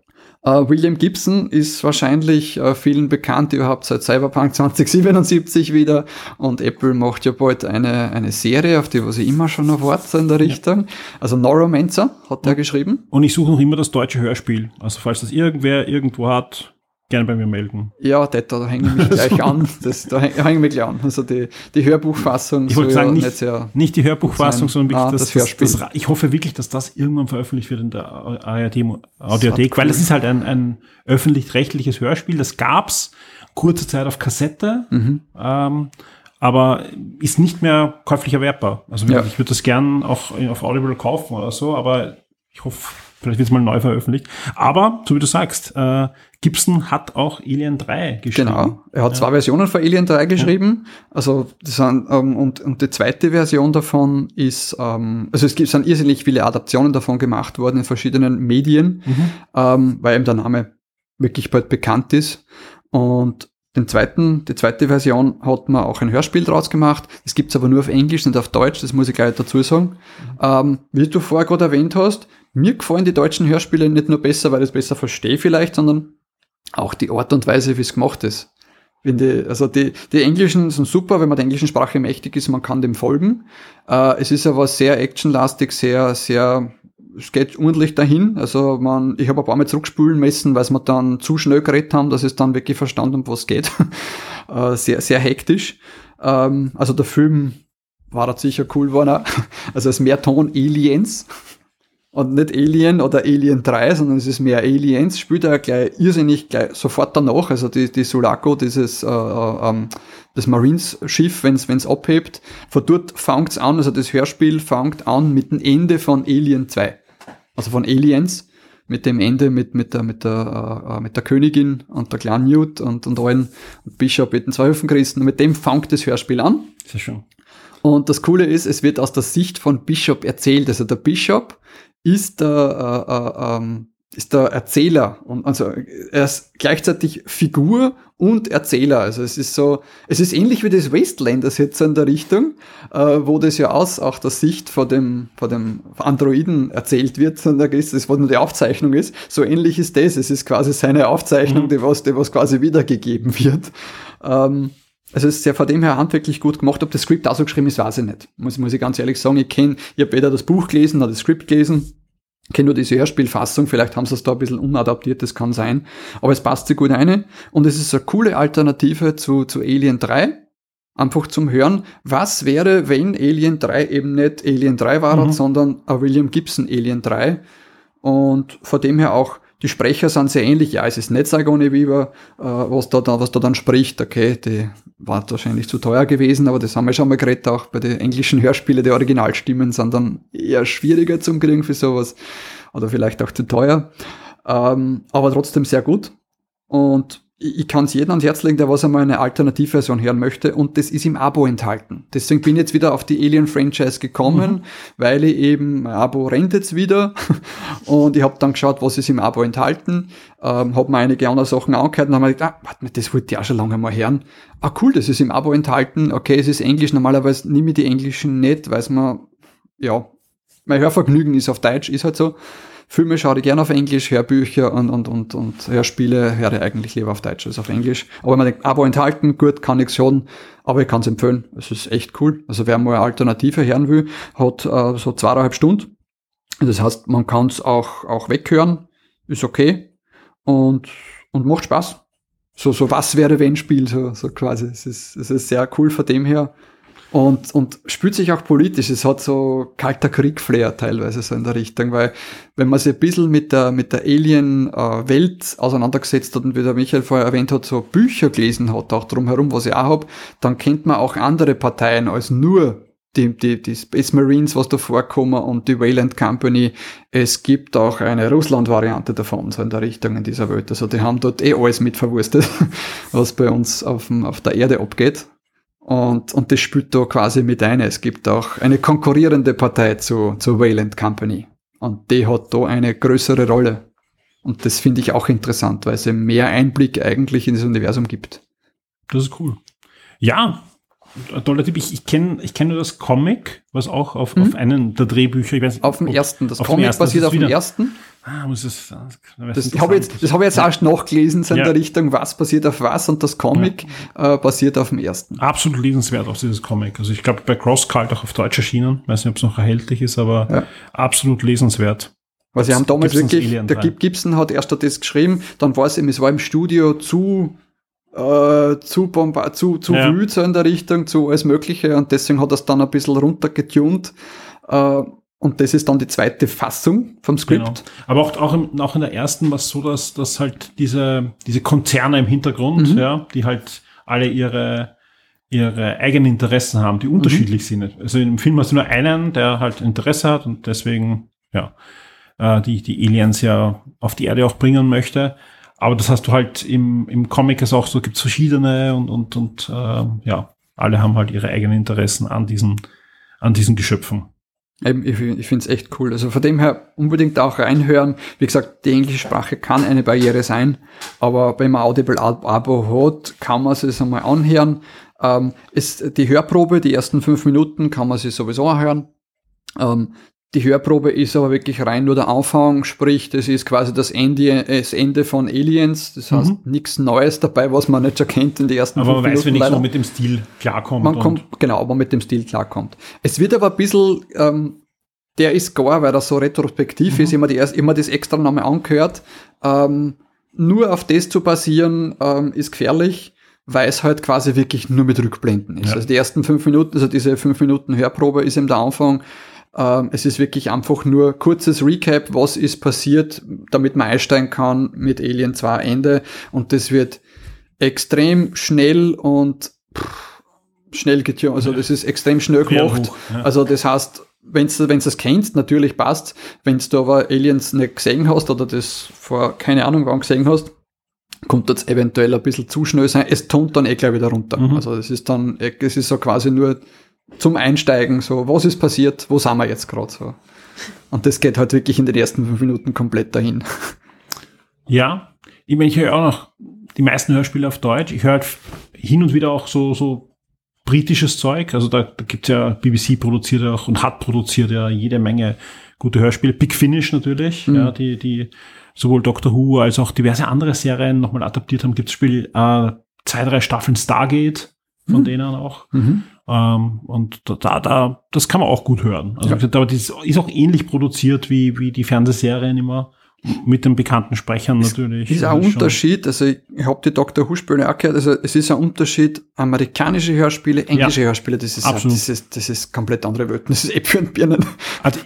Äh, William Gibson ist wahrscheinlich äh, vielen bekannt, überhaupt seit Cyberpunk 2077 wieder. Und Apple macht ja bald eine, eine Serie, auf die was ich immer schon erwarte so in der Richtung. Also Neuromancer hat er geschrieben. Und ich suche noch immer das deutsche Hörspiel. Also falls das irgendwer irgendwo hat, gerne bei mir melden. Ja, das, da hänge ich mich gleich an. Das, da häng- hänge ich mich gleich an. Also die, die Hörbuchfassung Ich wollte sagen, ja nicht, sehr nicht die Hörbuchfassung, sondern wirklich Ah, das, das das, Hörspiel. das, Ich hoffe wirklich, dass das irgendwann veröffentlicht wird in der ARD Audiothek, cool. weil es ist halt ein, ein öffentlich-rechtliches Hörspiel. Das gab's kurze Zeit auf Kassette, Mhm. ähm, aber ist nicht mehr käuflich erwerbbar. Also Ja. ich würde das gern auch auf Audible kaufen oder so, aber ich hoffe, vielleicht wird es mal neu veröffentlicht. Aber, so wie du sagst, äh, Gibson hat auch Alien 3 geschrieben. Genau. Er hat zwei Versionen von Alien 3 geschrieben. Also das sind, ähm, und, und die zweite Version davon ist, ähm, also es gibt sind irrsinnig viele Adaptionen davon gemacht worden in verschiedenen Medien, ähm, weil eben der Name wirklich bald bekannt ist. Und den zweiten, die zweite Version hat man auch ein Hörspiel draus gemacht. Das gibt's aber nur auf Englisch, nicht auf Deutsch, das muss ich gleich dazu sagen. Ähm, wie du vorher gerade erwähnt hast, mir gefallen die deutschen Hörspiele nicht nur besser, weil ich es besser verstehe vielleicht, sondern auch die Art und Weise, wie es gemacht ist. Wenn die, also die, die Englischen sind super, wenn man der englischen Sprache mächtig ist, man kann dem folgen. Äh, es ist aber sehr actionlastig, sehr, sehr, es geht ordentlich dahin. Also man, ich habe ein paar Mal zurückspulen müssen, weil wir dann zu schnell geredet haben, dass es dann wirklich verstanden, um was es geht. äh, sehr, sehr hektisch. Ähm, also der Film war da sicher cool geworden. auch. Also es ist mehr Ton Aliens und nicht Alien oder Alien 3, sondern es ist mehr Aliens, spielt er gleich irrsinnig gleich sofort danach, also die, die Sulaco, dieses äh, äh, ähm, das Marines-Schiff, wenn es abhebt, von dort fängt's an, also das Hörspiel fängt an mit dem Ende von Alien 2, also von Aliens, mit dem Ende mit, mit, der, mit, der, äh, äh, mit der Königin und der kleinen Newt und, und allen und Bishop mit den zwei Hüfenchristen, mit dem fängt das Hörspiel an. Sehr schön. Und das Coole ist, es wird aus der Sicht von Bishop erzählt. Also der Bishop ist der, äh, äh, ähm, ist der Erzähler und also er ist gleichzeitig Figur und Erzähler. Also es ist so, es ist ähnlich wie das Wastelanders jetzt in der Richtung, äh, wo das ja aus auch der Sicht von dem, von dem Androiden erzählt wird, sondern ist das, was nur die Aufzeichnung ist. So ähnlich ist das. Es ist quasi seine Aufzeichnung, die was, die was quasi wiedergegeben wird. Ähm, also es ist ja von dem her handwerklich gut gemacht. Ob das Skript auch so geschrieben ist, weiß ich nicht. Muss, muss ich ganz ehrlich sagen. Ich kenne, ich habe weder das Buch gelesen noch das Skript gelesen. Kenne nur diese Hörspielfassung. Vielleicht haben sie es da ein bisschen unadaptiert, das kann sein. Aber es passt sich gut rein. Und es ist eine coole Alternative zu, zu Alien 3. Einfach zum Hören, was wäre, wenn Alien 3 eben nicht Alien 3 war, Mhm. sondern ein William Gibson Alien 3. Und von dem her auch, die Sprecher sind sehr ähnlich. Ja, es ist nicht Sigourney Weaver, äh, was, da, da, was da dann spricht. Okay, die war wahrscheinlich zu teuer gewesen, aber das haben wir schon mal geredet, auch bei den englischen Hörspielen, die Originalstimmen sind dann eher schwieriger zum Kriegen für sowas. Oder vielleicht auch zu teuer. Ähm, aber trotzdem sehr gut. Und ich, kann es jedem ans Herz legen, der was einmal eine Alternativversion hören möchte. Und das ist im Abo enthalten. Deswegen bin ich jetzt wieder auf die Alien-Franchise gekommen, weil ich eben, mein Abo rennt jetzt wieder. Und ich habe dann geschaut, was ist im Abo enthalten. Ähm, habe mir einige andere Sachen angehört und habe mir gedacht, ah, warte mal, das wollte ich auch schon lange mal hören. Ah, cool, das ist im Abo enthalten. Okay, es ist Englisch. Normalerweise nehme ich die Englischen nicht, weil es mir, ja, mein Hörvergnügen ist auf Deutsch, ist halt so. Filme schaue ich gerne auf Englisch, Hörbücher und, und, und, und Hörspiele höre ich eigentlich lieber auf Deutsch als auf Englisch. Aber man denkt, Abo enthalten, gut, kann ich schon, aber ich kann es empfehlen. Es ist echt cool. Also wer mal eine Alternative hören will, hat äh, so zweieinhalb Stunden. Das heißt, man kann es auch, auch weghören, ist okay und, und macht Spaß. So, so was wäre wenn Spiel, so, so quasi. Es ist, es ist sehr cool von dem her. Und, und spürt sich auch politisch. Es hat so kalter Krieg-Flair teilweise so in der Richtung, weil wenn man sich ein bisschen mit der, mit der Alien-Welt auseinandergesetzt hat und wie der Michael vorher erwähnt hat, so Bücher gelesen hat, auch drumherum, was ich auch hab, dann kennt man auch andere Parteien als nur die, die, die Space Marines, was da vorkommen und die Wayland Company. Es gibt auch eine Russland-Variante davon, so in der Richtung in dieser Welt. Also die haben dort eh alles mit verwurstet, was bei uns auf, dem, auf der Erde abgeht. Und, und das spielt da quasi mit ein. Es gibt auch eine konkurrierende Partei zu, zur Wayland Company. Und die hat da eine größere Rolle. Und das finde ich auch interessant, weil es mehr Einblick eigentlich in das Universum gibt. Das ist cool. Ja, toller Tipp. Ich, ich kenne ich kenn nur das Comic, was auch auf, auf einen der Drehbücher, ich weiß nicht, Auf dem ob- ersten. Das auf Comic ersten, basiert das auf dem ersten. Ah, muss es, das, Das habe ich jetzt, das habe ich jetzt erst nachgelesen, so in Ja. der Richtung, was basiert auf was und das Comic äh, basiert auf dem ersten. Absolut lesenswert auch dieses Comic. Also ich glaube bei CrossCult auch auf Deutsch erschienen. Weiß nicht, ob es noch erhältlich ist, aber Ja. absolut lesenswert. Weil sie haben damals Gibsons wirklich, der 3. Gib Gibson hat erst das geschrieben, dann war es ihm, es war im Studio zu, äh, zu, bomba zu, zu Ja. wild so in der Richtung, zu alles Mögliche und deswegen hat er es dann ein bisschen runtergetunt. Äh, und das ist dann die zweite Fassung vom Skript. Genau. Aber auch, auch, im, auch in der ersten war es so, dass, dass halt diese, diese Konzerne im Hintergrund, Mhm. ja, die halt alle ihre, ihre eigenen Interessen haben, Mhm. die unterschiedlich sind. Also im Film hast du nur einen, der halt Interesse hat und deswegen, ja, äh, die, die Aliens ja auf die Erde auch bringen möchte. Aber das hast du halt im, im Comic ist auch so, gibt's verschiedene und, und, und äh, ja, alle haben halt ihre eigenen Interessen an diesen, an diesen Geschöpfen. Eben, ich, ich finde es echt cool. Also von dem her unbedingt auch reinhören. Wie gesagt, die englische Sprache kann eine Barriere sein, aber wenn man Audible Ab- Abo hat, kann man es einmal anhören. Ähm, ist die Hörprobe, die ersten fünf Minuten kann man sich sowieso anhören. Ähm, die Hörprobe ist aber wirklich rein nur der Anfang, sprich, das ist quasi das Ende, das Ende von Aliens. Das heißt, nichts Neues dabei, was man nicht schon kennt in den ersten Mhm. Aber man weiß Minuten. wenigstens, leider. wo mit dem Stil klarkommt. Man kommt, genau, man mit dem Stil klarkommt. Es wird aber ein bisschen, ähm, der ist gar, weil das so retrospektiv ist, immer, die erst, immer das extra nochmal angehört. Ähm, nur auf das zu basieren, ähm, ist gefährlich, weil es halt quasi wirklich nur mit Rückblenden ist. Ja. Also die ersten fünf Minuten, also diese fünf Minuten Hörprobe ist eben der Anfang. Ähm, es ist wirklich einfach nur kurzes Recap, was ist passiert, damit man einsteigen kann mit Alien 2 Ende. Und das wird extrem schnell und pff, schnell getan. Also das ist extrem schnell gemacht. Also das heißt, wenn du das kennst, natürlich passt. Wenn du aber Aliens nicht gesehen hast oder das vor keine Ahnung wann gesehen hast, kommt das eventuell ein bisschen zu schnell sein. Es tont dann eh gleich wieder runter. Mhm. Also es ist dann, es ist so quasi nur zum Einsteigen, so was ist passiert, wo sind wir jetzt gerade so. Und das geht halt wirklich in den ersten fünf Minuten komplett dahin. Ja, ich meine, ich höre auch noch die meisten Hörspiele auf Deutsch. Ich höre halt hin und wieder auch so, so britisches Zeug. Also da, da gibt ja BBC produziert ja auch und hat produziert ja jede Menge gute Hörspiele. Big Finish natürlich, ja, die, die sowohl Doctor Who als auch diverse andere Serien nochmal adaptiert haben. Gibt Spiel äh, zwei, drei Staffeln Stargate von denen auch. Ähm, und da, da, da, das kann man auch gut hören. Also Ja. aber das ist auch ähnlich produziert wie, wie die Fernsehserien immer. mit den bekannten Sprechern natürlich. Ist ein schon. Unterschied, also ich, habe die Dr. Who-Spiele auch gehört, also es ist ein Unterschied, amerikanische Hörspiele, englische Hörspiele, das ist, Absolut. das ist, das ist komplett andere Welten, das ist Äpfel und Birnen. Also,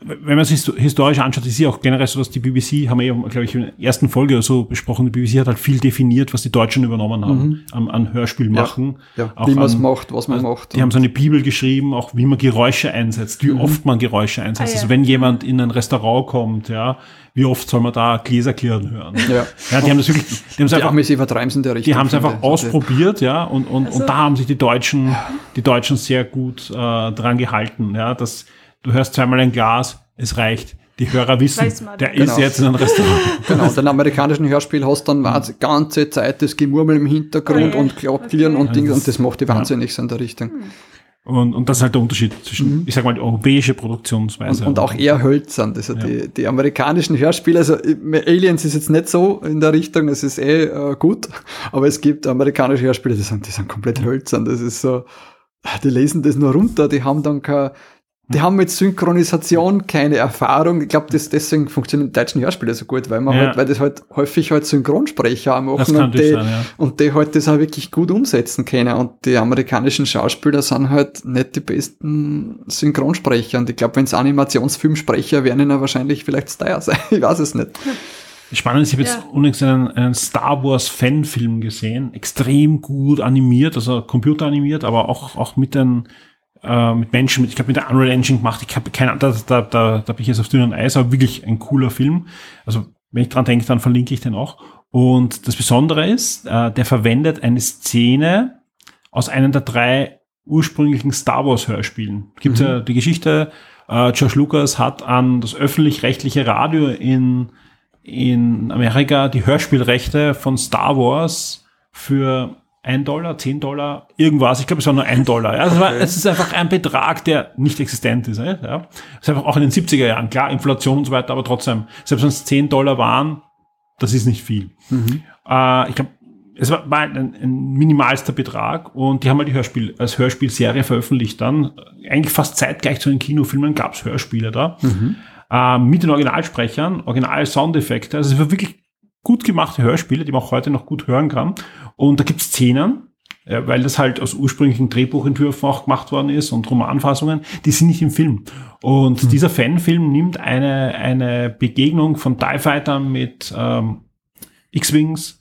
wenn man es histo- historisch anschaut, ist ja auch generell so, dass die BBC, haben wir ja, glaube ich, in der ersten Folge oder so besprochen, die BBC hat halt viel definiert, was die Deutschen übernommen haben an, an Hörspiel machen. Ja, Auch wie man es macht, was man also, macht. Die haben so eine Bibel geschrieben, auch wie man Geräusche einsetzt, wie oft man Geräusche einsetzt. Ah, ja. Also wenn jemand in ein Restaurant kommt, ja, wie oft soll man da Gläser klirren hören? ja. Ja, die haben das wirklich, die haben es einfach Amis übertreiben es in der Richtung. die haben es einfach. Also, ausprobiert, ja, und, und, Also- und da haben sich die Deutschen, die Deutschen sehr gut äh, dran gehalten, ja, dass du hörst zweimal ein Glas, es reicht. Die Hörer wissen, der Genau. ist jetzt in einem Restaurant. Genau, und den amerikanischen Hörspiel hast dann war die ganze Zeit das Gemurmel im Hintergrund Okay. und Klapplieren Okay. und Dinge das- und das macht die wahnsinnig so in der Richtung. Und, und das ist halt der Unterschied zwischen, ich sag mal, die europäische Produktionsweise. Mhm. Und, und auch eher hölzern. Also die, die amerikanischen Hörspiele, also Aliens ist jetzt nicht so in der Richtung, es ist eh äh, gut, aber es gibt amerikanische Hörspiele, die sind, die sind komplett hölzern. Das ist so, die lesen das nur runter, die haben dann kein, die haben mit Synchronisation keine Erfahrung. Ich glaube, deswegen funktionieren die deutschen Hörspiele so gut, weil man Ja. halt, weil das halt häufig halt Synchronsprecher machen Das kann und die, sein, ja. und die halt das auch wirklich gut umsetzen können. Und die amerikanischen Schauspieler sind halt nicht die besten Synchronsprecher. Und ich glaube, wenn es Animationsfilmsprecher wären, ihnen wahrscheinlich vielleicht Steyr sein. Ich weiß es nicht. Spannend ist, ich habe jetzt Ja. unlängst einen, einen Star Wars Fanfilm gesehen, extrem gut animiert, also computeranimiert, aber auch, auch mit den, äh, mit Menschen, mit, ich glaube mit der Unreal Engine gemacht. Ich habe keine Ahnung, da, da, da, da bin ich jetzt auf dünnem Eis, aber wirklich ein cooler Film. Also wenn ich dran denke, dann verlinke ich den auch. Und das Besondere ist, äh, der verwendet eine Szene aus einem der drei ursprünglichen Star Wars Hörspielen. Gibt ja die Geschichte, äh, George Lucas hat an das öffentlich-rechtliche Radio in, in Amerika die Hörspielrechte von Star Wars für ein Dollar, 10 Dollar, irgendwas. Ich glaube, es war nur ein Dollar. Ja, es, war, es ist einfach ein Betrag, der nicht existent ist. Ja. Es ist einfach auch in den 70er Jahren, klar, Inflation und so weiter, aber trotzdem, selbst wenn es 10 Dollar waren, das ist nicht viel. Äh, ich glaube, es war, ein, ein minimalster Betrag und die haben halt die Hörspiel, als Hörspielserie veröffentlicht dann. Eigentlich fast zeitgleich zu den Kinofilmen gab es Hörspiele da. Äh, mit den Originalsprechern, Original-Soundeffekte. Also es war wirklich gut gemachte Hörspiele, die man auch heute noch gut hören kann. Und da gibt es Szenen, äh, weil das halt aus ursprünglichen Drehbuchentwürfen auch gemacht worden ist und Romanfassungen, die sind nicht im Film. Und dieser Fanfilm nimmt eine, eine Begegnung von TIE Fightern mit ähm, X-Wings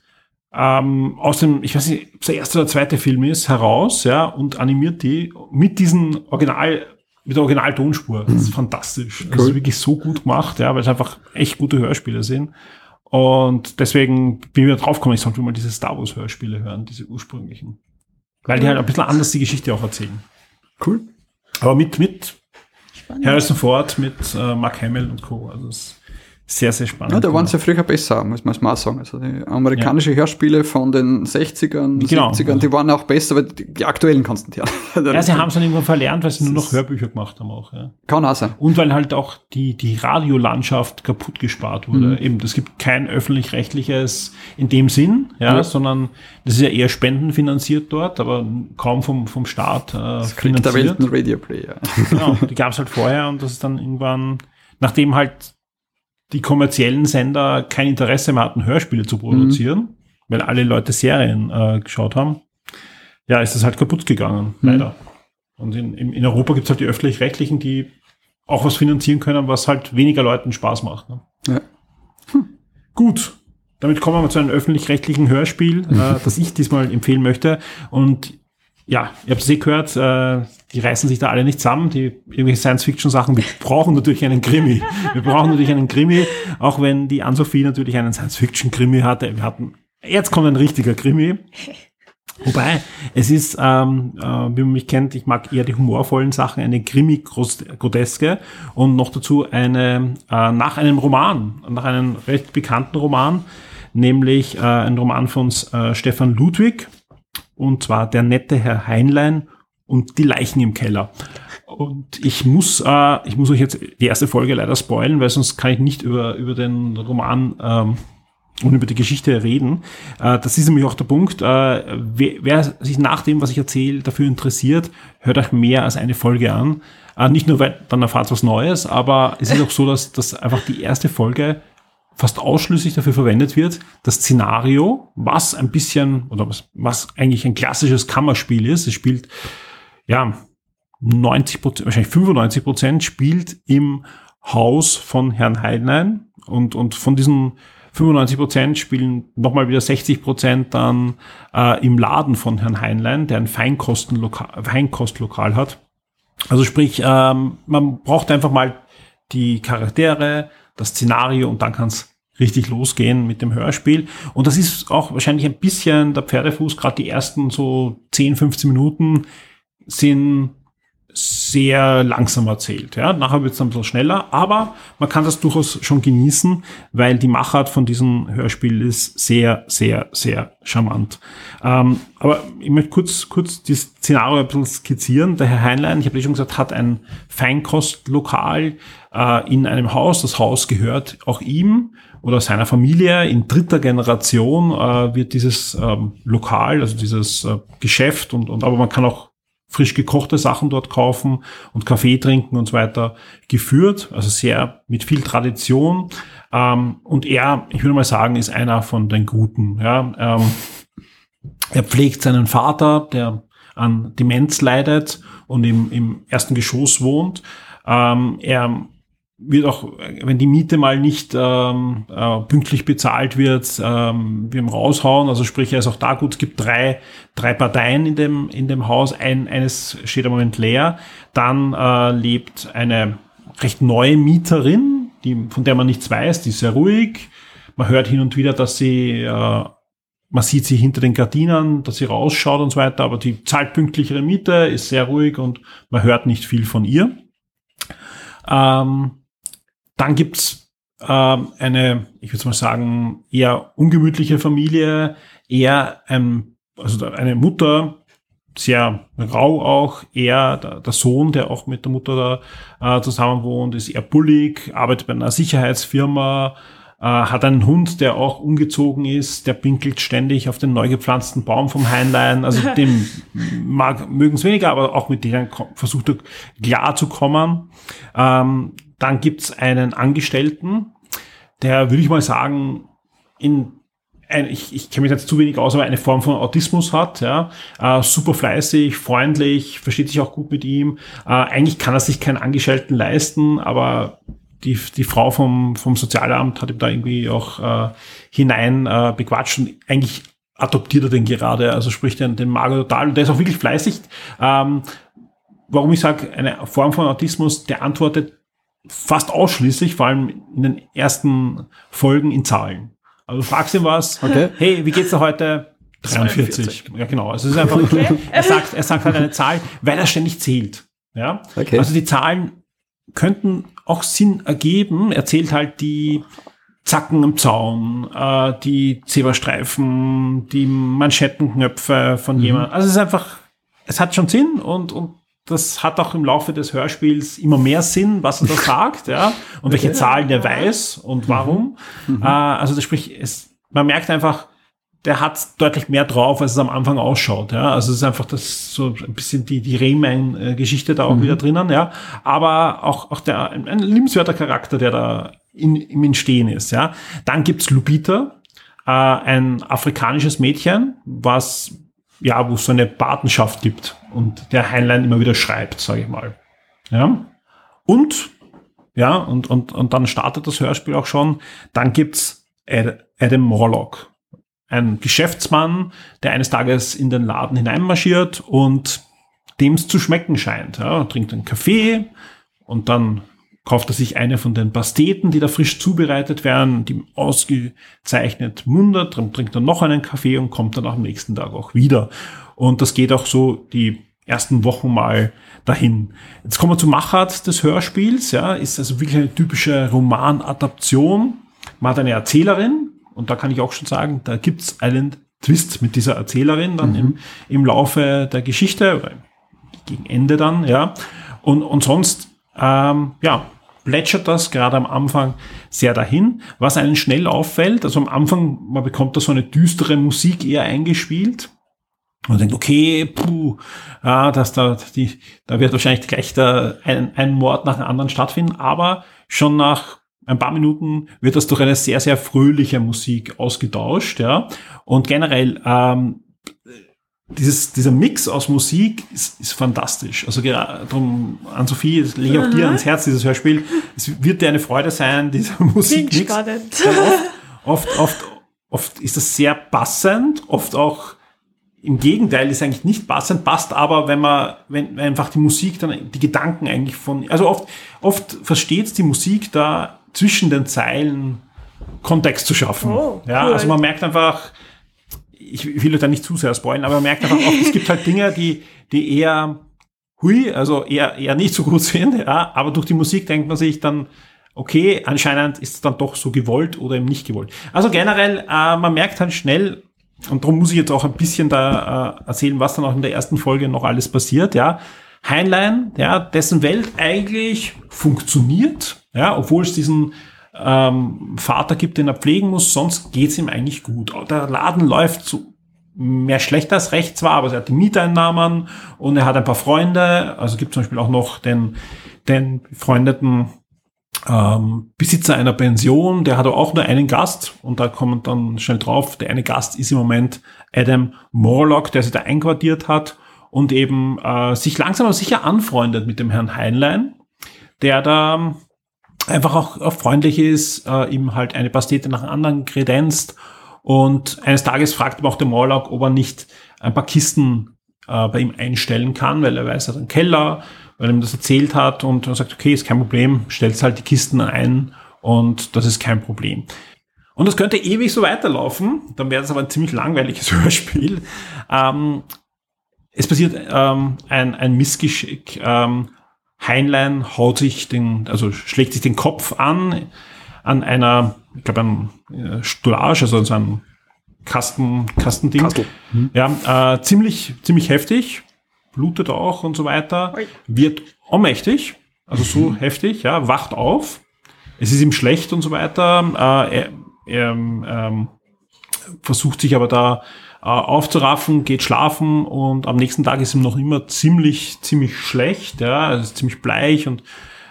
ähm, aus dem, ich weiß nicht, ob es der erste oder zweite Film ist, heraus, ja, und animiert die mit diesen Original, mit der Originaltonspur. Das ist fantastisch. Das ist wirklich so gut gemacht, ja, weil es einfach echt gute Hörspiele sind. Und deswegen bin ich wieder draufgekommen, ich sollte mal diese Star Wars Hörspiele hören, diese ursprünglichen. Weil die halt ein bisschen anders die Geschichte auch erzählen. Cool. Aber mit, mit Harrison Ford, mit äh, Mark Hamill und Co. Also es sehr, sehr spannend. Ja, da waren sie früher besser, muss man mal sagen. Also die amerikanische Hörspiele von den 60ern, Genau. 70ern, die waren auch besser, aber die, aktuellen kannst du nicht hören. Ja, sie haben es dann irgendwann verlernt, weil sie nur noch Hörbücher gemacht haben auch. Ja. Kann auch sein. Und weil halt auch die, die Radiolandschaft kaputt gespart wurde. Mhm. Eben, es gibt kein öffentlich-rechtliches in dem Sinn, ja, Ja. sondern das ist ja eher spendenfinanziert dort, aber kaum vom, vom Staat äh, Kriegt der Welt finanziert. ein Radio Player. Genau, die gab es halt vorher und das ist dann irgendwann, nachdem halt die kommerziellen Sender kein Interesse mehr hatten, Hörspiele zu produzieren, weil alle Leute Serien äh, geschaut haben, ja, ist das halt kaputt gegangen, leider. Und in, in Europa gibt es halt die öffentlich-rechtlichen, die auch was finanzieren können, was halt weniger Leuten Spaß macht. Ne? Ja. Gut, damit kommen wir zu einem öffentlich-rechtlichen Hörspiel, äh, das ich diesmal empfehlen möchte. Und ja, ihr habt es eh gehört, äh, die reißen sich da alle nicht zusammen, die irgendwelche Science-Fiction-Sachen. Wir brauchen natürlich einen Krimi. Wir brauchen natürlich einen Krimi, auch wenn die Ann-Sophie natürlich einen Science-Fiction-Krimi hatte. Wir hatten, jetzt kommt ein richtiger Krimi. Wobei, es ist, ähm, äh, wie man mich kennt, ich mag eher die humorvollen Sachen, eine Krimi-Groteske und noch dazu eine, äh, nach einem Roman, nach einem recht bekannten Roman, nämlich äh, ein Roman von äh, Stefan Ludwig, und zwar Der nette Herr Heinlein und die Leichen im Keller. Und ich muss, äh, ich muss euch jetzt die erste Folge leider spoilen, weil sonst kann ich nicht über, über den Roman ähm, und über die Geschichte reden. Äh, das ist nämlich auch der Punkt. Äh, wer, wer sich nach dem, was ich erzähle, dafür interessiert, hört euch mehr als eine Folge an. Äh, nicht nur, weil dann erfahrt was Neues, aber es ist auch so, dass, dass einfach die erste Folge fast ausschließlich dafür verwendet wird, das Szenario, was ein bisschen, oder was, was eigentlich ein klassisches Kammerspiel ist, es spielt, ja, 90 Prozent, wahrscheinlich 95 Prozent spielt im Haus von Herrn Heinlein und, und von diesen 95 Prozent spielen nochmal wieder 60 Prozent dann äh, im Laden von Herrn Heinlein, der ein Feinkostlokal, hat. Also sprich, ähm, man braucht einfach mal die Charaktere, das Szenario und dann kann es richtig losgehen mit dem Hörspiel. Und das ist auch wahrscheinlich ein bisschen der Pferdefuß, gerade die ersten so 10, 15 Minuten sind sehr langsam erzählt. Ja. Nachher wird es ein bisschen schneller, aber man kann das durchaus schon genießen, weil die Machart von diesem Hörspiel ist sehr, sehr, sehr charmant. Ähm, aber ich möchte kurz, kurz das Szenario ein bisschen skizzieren. Der Herr Heinlein, ich habe schon gesagt, hat ein Feinkostlokal äh, in einem Haus. Das Haus gehört auch ihm oder seiner Familie. In dritter Generation äh, wird dieses ähm, Lokal, also dieses äh, Geschäft und, und aber man kann auch frisch gekochte Sachen dort kaufen und Kaffee trinken und so weiter geführt. Also sehr mit viel Tradition. Ähm, und er, ich würde mal sagen, ist einer von den Guten. Ja, ähm, er pflegt seinen Vater, der an Demenz leidet und im, im ersten Geschoss wohnt. Ähm, er wird auch, wenn die Miete mal nicht ähm, äh, pünktlich bezahlt wird, ähm, wir raushauen. Also sprich, er ist auch da gut. Es gibt drei, drei Parteien in dem, in dem Haus. Ein, eines steht im Moment leer. Dann äh, lebt eine recht neue Mieterin, die, von der man nichts weiß. Die ist sehr ruhig. Man hört hin und wieder, dass sie, äh, man sieht sie hinter den Gardinen, dass sie rausschaut und so weiter. Aber die zahlt pünktlich ihre Miete, ist sehr ruhig und man hört nicht viel von ihr. Ähm, dann gibt's ähm, eine, ich würde mal sagen, eher ungemütliche Familie, eher ein, also eine Mutter, sehr rau auch, er, der, der, Sohn, der auch mit der Mutter da äh, zusammen wohnt, ist eher bullig, arbeitet bei einer Sicherheitsfirma, äh, hat einen Hund, der auch umgezogen ist, der pinkelt ständig auf den neu gepflanzten Baum vom Heinlein, also dem mag, mögen es weniger, aber auch mit denen versucht er klar zu kommen. Ähm, dann gibt's einen Angestellten, der, würde ich mal sagen, in ein, ich, ich kenne mich jetzt zu wenig aus, aber eine Form von Autismus hat, ja, äh, super fleißig, freundlich, versteht sich auch gut mit ihm. Äh, eigentlich kann er sich keinen Angestellten leisten, aber die, die Frau vom, vom Sozialamt hat ihm da irgendwie auch äh, hinein äh, bequatscht und eigentlich adoptiert er den gerade, also spricht den, den Mager total und der ist auch wirklich fleißig. Ähm, warum ich sage, eine Form von Autismus, der antwortet fast ausschließlich, vor allem in den ersten Folgen in Zahlen. Also du fragst ihn was, okay. hey, wie geht's dir heute? 43. 42. Ja, genau. Also es ist einfach, okay. er sagt, er sagt halt eine Zahl, weil er ständig zählt. Ja. Okay. Also die Zahlen könnten auch Sinn ergeben. Er zählt halt die Zacken im Zaun, äh, die Zebrastreifen, die Manschettenknöpfe von mhm. jemandem. Also es ist einfach, es hat schon Sinn und, und das hat auch im Laufe des Hörspiels immer mehr Sinn, was er da sagt, ja, und welche Zahlen der weiß und mhm. warum. Mhm. Äh, also das sprich, es, man merkt einfach, der hat deutlich mehr drauf, als es am Anfang ausschaut. Ja, also es ist einfach das so ein bisschen die die Rehmein-Geschichte da auch mhm. wieder drinnen. Ja, aber auch auch der ein, ein liebenswerter Charakter, der da in, im Entstehen ist. Ja, dann gibt's Lupita, äh, ein afrikanisches Mädchen, was ja, wo es so eine Patenschaft gibt und der Heinlein immer wieder schreibt, sage ich mal. Ja. Und, ja, und, und, und dann startet das Hörspiel auch schon. Dann gibt's Adam Morlock, ein Geschäftsmann, der eines Tages in den Laden hineinmarschiert und dem es zu schmecken scheint. Ja, trinkt einen Kaffee und dann kauft er sich eine von den Pasteten, die da frisch zubereitet werden, die ausgezeichnet mundert, dann trinkt er noch einen Kaffee und kommt dann am nächsten Tag auch wieder. Und das geht auch so die ersten Wochen mal dahin. Jetzt kommen wir zur Machart des Hörspiels, ja, ist also wirklich eine typische Romanadaption. Man hat eine Erzählerin, und da kann ich auch schon sagen, da gibt's einen Twist mit dieser Erzählerin dann mhm. im, im Laufe der Geschichte, oder gegen Ende dann, ja. Und, und sonst, ähm, ja, plätschert das gerade am Anfang sehr dahin. Was einen schnell auffällt, also am Anfang, man bekommt da so eine düstere Musik eher eingespielt. Man denkt, okay, puh, ah, dass da, die, da wird wahrscheinlich gleich der, ein, ein Mord nach dem anderen stattfinden, aber schon nach ein paar Minuten wird das durch eine sehr, sehr fröhliche Musik ausgetauscht, ja. Und generell, ähm, dieses, dieser Mix aus Musik ist, ist fantastisch. Also gerade darum, an Sophie, das lege ich auch dir ans Herz, dieses Hörspiel. Es wird dir eine Freude sein, dieser Musik. Klingt spannend. Oft, oft, oft, oft ist das sehr passend, oft auch im Gegenteil ist eigentlich nicht passend, passt aber, wenn man, wenn einfach die Musik dann, die Gedanken eigentlich von, also oft, oft versteht die Musik da zwischen den Zeilen Kontext zu schaffen. Oh, ja, cool. also man merkt einfach, ich will da nicht zu sehr spoilen, aber man merkt einfach auch, es gibt halt Dinge, die, die eher hui, also eher, eher nicht so gut sind, ja, aber durch die Musik denkt man sich dann, okay, anscheinend ist es dann doch so gewollt oder eben nicht gewollt. Also generell, äh, man merkt halt schnell, und darum muss ich jetzt auch ein bisschen da äh, erzählen, was dann auch in der ersten Folge noch alles passiert, ja. Heinlein, ja, dessen Welt eigentlich funktioniert, ja, obwohl es diesen ähm, Vater gibt, den er pflegen muss, sonst geht's ihm eigentlich gut. Der Laden läuft so mehr schlecht als recht zwar, aber er hat die Mieteinnahmen und er hat ein paar Freunde, also gibt zum Beispiel auch noch den, den befreundeten ähm, Besitzer einer Pension, der hat auch nur einen Gast und da kommt dann schnell drauf, der eine Gast ist im Moment Adam Morlock, der sich da einquartiert hat und eben äh, sich langsam aber sicher anfreundet mit dem Herrn Heinlein, der da einfach auch, auch freundlich ist, äh, ihm halt eine Pastete nach anderen kredenzt und eines Tages fragt ihm auch der Morlock, ob er nicht ein paar Kisten äh, bei ihm einstellen kann, weil er weiß, er hat einen Keller, weil er ihm das erzählt hat und er sagt, okay, ist kein Problem, stellt halt die Kisten ein und das ist kein Problem. Und das könnte ewig so weiterlaufen, dann wäre das aber ein ziemlich langweiliges Hörspiel. Ähm, es passiert ähm, ein, ein Missgeschick. Ähm, Heinlein haut sich den, also schlägt sich den Kopf an, an einer, ich glaube, ein äh, Stolage, also so ein Kasten, Kastending. Kastel. Ja, äh, ziemlich, ziemlich heftig, blutet auch und so weiter, wird ohnmächtig, also so heftig, ja, wacht auf, es ist ihm schlecht und so weiter, äh, er, er ähm, versucht sich aber da aufzuraffen, geht schlafen und am nächsten Tag ist ihm noch immer ziemlich, ziemlich schlecht, ja, also ziemlich bleich und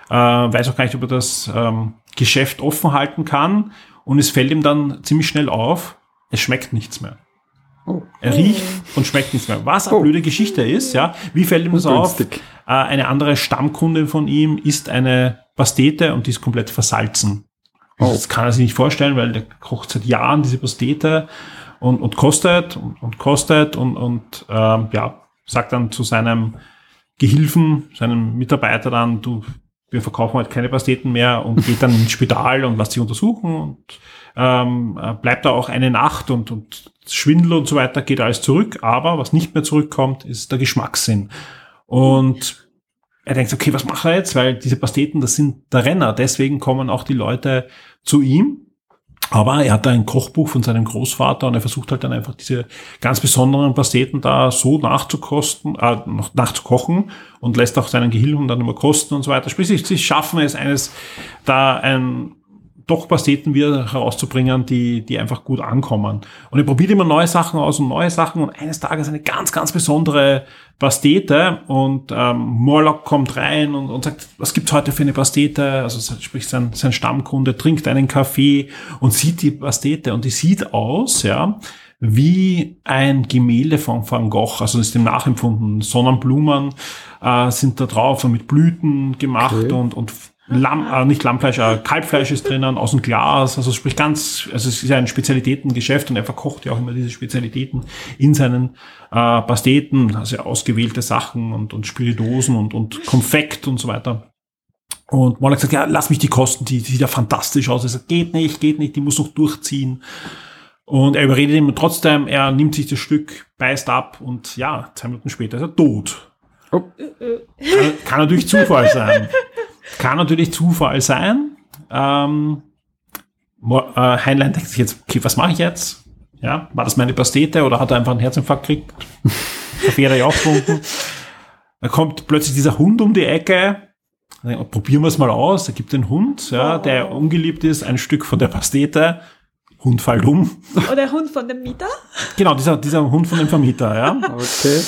äh, weiß auch gar nicht, ob er das ähm, Geschäft offen halten kann und es fällt ihm dann ziemlich schnell auf, es schmeckt nichts mehr. Oh. Er riecht und schmeckt nichts mehr. Was eine Oh. blöde Geschichte ist, ja. Wie fällt ihm das auf? Äh, eine andere Stammkunde von ihm ist eine Pastete und die ist komplett versalzen. Oh. Das kann er sich nicht vorstellen, weil der kocht seit Jahren diese Pastete und, und kostet und, und kostet und, und ähm, ja, sagt dann zu seinem Gehilfen, seinem Mitarbeiter dann, du, wir verkaufen heute keine Pasteten mehr und geht dann ins Spital und lässt sich untersuchen und ähm, äh, bleibt da auch eine Nacht und, und Schwindel und so weiter geht alles zurück, aber was nicht mehr zurückkommt, ist der Geschmackssinn. Und er denkt, okay, was macht er jetzt? Weil diese Pasteten, das sind der Renner, deswegen kommen auch die Leute zu ihm. Aber er hat da ein Kochbuch von seinem Großvater und er versucht halt dann einfach diese ganz besonderen Pasteten da so nachzukosten, äh, nachzukochen und lässt auch seinen Gehilfen dann immer kosten und so weiter. Sprich, sie schaffen es eines, da ein, doch Pasteten wieder herauszubringen, die, die einfach gut ankommen. Und er probiert immer neue Sachen aus und neue Sachen und eines Tages eine ganz, ganz besondere Pastete und ähm, Morlock kommt rein und, und sagt, was gibt's heute für eine Pastete? Also sprich sein, sein Stammkunde trinkt einen Kaffee und sieht die Pastete und die sieht aus, ja, wie ein Gemälde von Van Gogh, also ist dem nachempfunden. Sonnenblumen äh, sind da drauf, so mit Blüten gemacht Okay. und, und Lamm, äh, nicht Lammfleisch, äh, Kalbfleisch ist drinnen, aus dem Glas, also sprich ganz, also es ist ja ein Spezialitätengeschäft und er verkocht ja auch immer diese Spezialitäten in seinen äh, Pasteten, also ausgewählte Sachen und, und Spiritosen und, und Konfekt und so weiter. Und Mollak sagt, ja, lass mich die kosten, die, die sieht ja fantastisch aus. Er sagt, geht nicht, geht nicht, die muss noch durchziehen. Und er überredet ihn trotzdem, er nimmt sich das Stück, beißt ab und ja, zwei Minuten später ist er tot. Oh. Kann, kann natürlich Zufall sein. Kann natürlich Zufall sein. Ähm, äh, Heinlein denkt sich jetzt, okay, was mache ich jetzt? Ja, war das meine Pastete oder hat er einfach einen Herzinfarkt gekriegt? Kaffee hat er ja auch getrunken. Dann kommt plötzlich dieser Hund um die Ecke. Dann Probieren wir es mal aus. Er gibt den Hund, ja, der ungeliebt ist, ein Stück von der Pastete. Hund fällt um. Oder Hund von dem Mieter? Genau, dieser, dieser Hund von dem Vermieter, ja. Okay.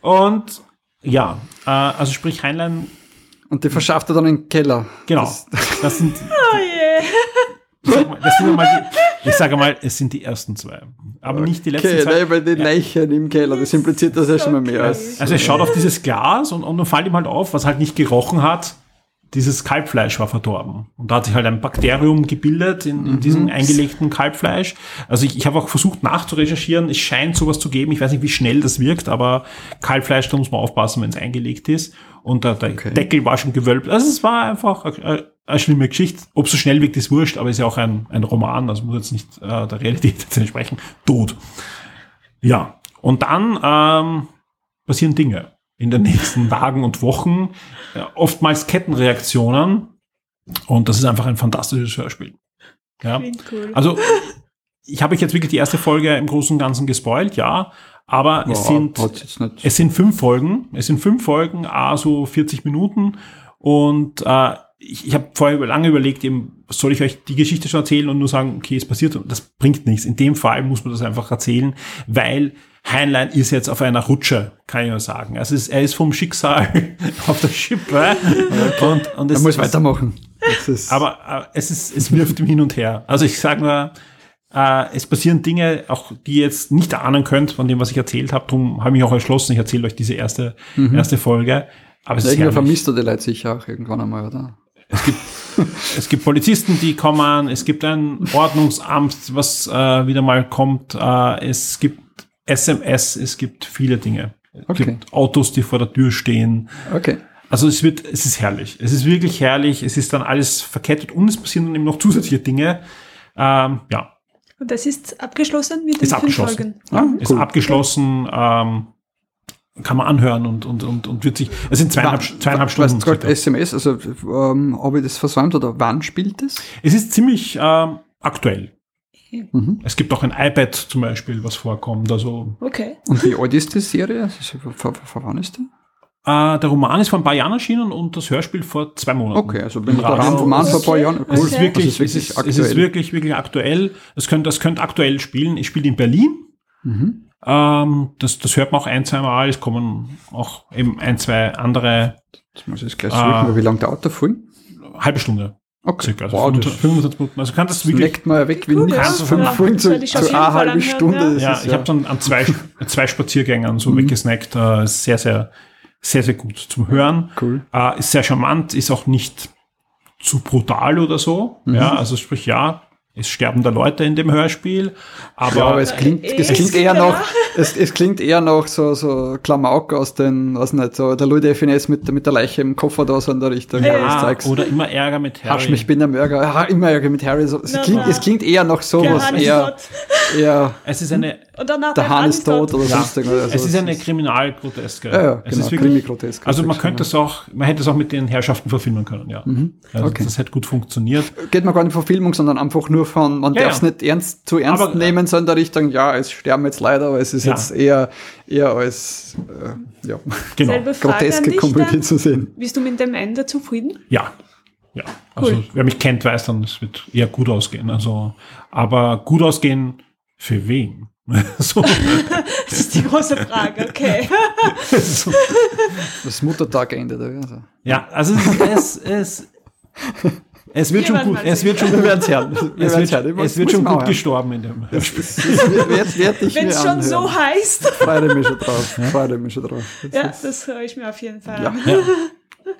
Und ja, äh, also sprich Heinlein, Und die verschafft er dann in den Keller. genau. Das sind Oh je. Ich sage mal, das sind mal die, ich sage mal, es sind die ersten zwei. Aber nicht die letzten Okay, zwei. nein, bei den Leichen im Keller, das impliziert das ja schon mal mehr. Okay. als- Also er schaut auf dieses Glas und, und dann fällt ihm halt auf, was halt nicht gerochen hat. Dieses Kalbfleisch war verdorben. Und da hat sich halt ein Bakterium gebildet in, in diesem eingelegten Kalbfleisch. Also ich, ich habe auch versucht nachzurecherchieren. Es scheint sowas zu geben. Ich weiß nicht, wie schnell das wirkt, aber Kalbfleisch, da muss man aufpassen, wenn es eingelegt ist. Und der, der Okay. Deckel war schon gewölbt. Also es war einfach eine, eine schlimme Geschichte. Ob es so schnell wirkt, ist wurscht, aber es ist ja auch ein, ein Roman, also muss jetzt nicht äh, der Realität entsprechen. Tot. Ja, und dann ähm, passieren Dinge in den nächsten Tagen und Wochen, äh, oftmals Kettenreaktionen und das ist einfach ein fantastisches Hörspiel. Ja. Cool. Also ich habe euch jetzt wirklich die erste Folge im Großen und Ganzen gespoilt, ja, aber es Wow, sind es sind fünf Folgen. Es sind fünf Folgen, a so 40 Minuten. Und äh, ich, ich habe vorher lange überlegt, eben, soll ich euch die Geschichte schon erzählen und nur sagen, okay, es passiert. Und das bringt nichts. In dem Fall muss man das einfach erzählen, weil Heinlein ist jetzt auf einer Rutsche, kann ich nur sagen. Also es, er ist vom Schicksal auf der Schippe. Und, und Er es, muss weitermachen. Ist, aber äh, es ist, es wirft ihm hin und her. Also ich sage nur, äh, es passieren Dinge, auch die ihr jetzt nicht ahnen könnt von dem, was ich erzählt habe. Darum habe ich mich auch entschlossen, ich erzähle euch diese erste, erste Folge. Aber es ist irgendwer vermisst er die Leute sicher auch irgendwann einmal, oder? Es gibt Polizisten, die kommen, es gibt ein Ordnungsamt, was äh, wieder mal kommt, äh, es gibt SMS, es gibt viele Dinge. Es Okay. gibt Autos, die vor der Tür stehen. Okay. Also es wird, es ist herrlich. Es ist wirklich herrlich. Es ist dann alles verkettet und es passieren dann eben noch zusätzliche Dinge. Ähm, ja, Und das ist abgeschlossen mit den Ist fünf abgeschlossen. Folgen. Ah, ist cool. abgeschlossen, ähm, kann man anhören und, und, und, und wird sich, es sind zweieinhalb, zweieinhalb Stunden. Weißt du gerade. SMS, also ähm, habe ich das versäumt oder wann spielt es? Es ist ziemlich ähm, aktuell. Mhm. Es gibt auch ein iPad zum Beispiel, was vorkommt. Also Okay. Und wie alt ist die Serie? Also, vor, wann ist die? äh, der Roman ist vor ein paar Jahren erschienen und das Hörspiel vor zwei Monaten. Okay, also wenn Im der. Roman vor ein paar Okay. Jahren. Es ist wirklich, Also es ist, es ist wirklich, wirklich aktuell. Es könnte, das könnte aktuell spielen. Ich spiele in Berlin. Mhm. Ähm, das, das hört man auch ein, zwei Mal. Es kommen auch eben ein, zwei andere Jetzt muss ich gleich suchen, wie lange dauert der Film? halbe Stunde. Okay. Circa. Also wow, 25, das 25 Minuten. Also kann das wirklich. leckt mal weg wie Cool, nichts. ja. Fünf Ja, zu, einer halben Stunde. ja. Ja, ich habe dann an zwei, zwei Spaziergängern so weggesnackt. Äh, ist sehr, sehr, sehr, sehr gut zum Hören. Cool. Äh, ist sehr charmant, ist auch nicht zu brutal oder so. Ja, also sprich, ja, es sterben da Leute in dem Hörspiel, aber, Ja, aber es klingt, Äh, es es- klingt eher ja. noch, es, es klingt eher noch so, so Klamauk aus den, weiß nicht, so der Louis de Finesse mit, mit der Leiche im Koffer da so in der Richtung. Ja. Zeugs. oder immer Ärger mit Harry. Hasch mich, bin der Mörder. Ja, immer Ärger mit Harry. So, es, Na, klingt, na. es klingt eher noch so was, eher, eher es ist eine, Und danach der Hahn ist tot oder ja, sonst irgendwas. Also es ist eine Kriminalgroteske. Ja, ja, es genau, ist wirklich, also man könnte es auch, man hätte es auch mit den Herrschaften verfilmen können, ja. Also Mhm. okay. Das hätte gut funktioniert. geht man gar nicht Verfilmung, sondern einfach nur von, man Ja, darf es ja. nicht ernst, zu ernst Aber- nehmen, so in der Richtung, ja, es sterben jetzt leider, aber es ist Ja. jetzt eher, eher als, äh, ja, Genau. Groteske Komödie zu sehen. Bist du mit dem Ende zufrieden? Ja. Ja. Also Cool. wer mich kennt, weiß dann, es wird eher gut ausgehen. Also, aber gut ausgehen für wen? so, Das ist die große Frage, okay. so. Das Muttertag endet. Also. Ja, also es, es, es, wird Wir schon gut. Es wird schon gut. werden es wird, es wird schon gut gestorben in dem. Wenn es schon anhören. so heißt. Freue mich schon drauf. Freue mich schon drauf. Das Ja, ist- das höre ich mir auf jeden Fall Ja. an. Ja.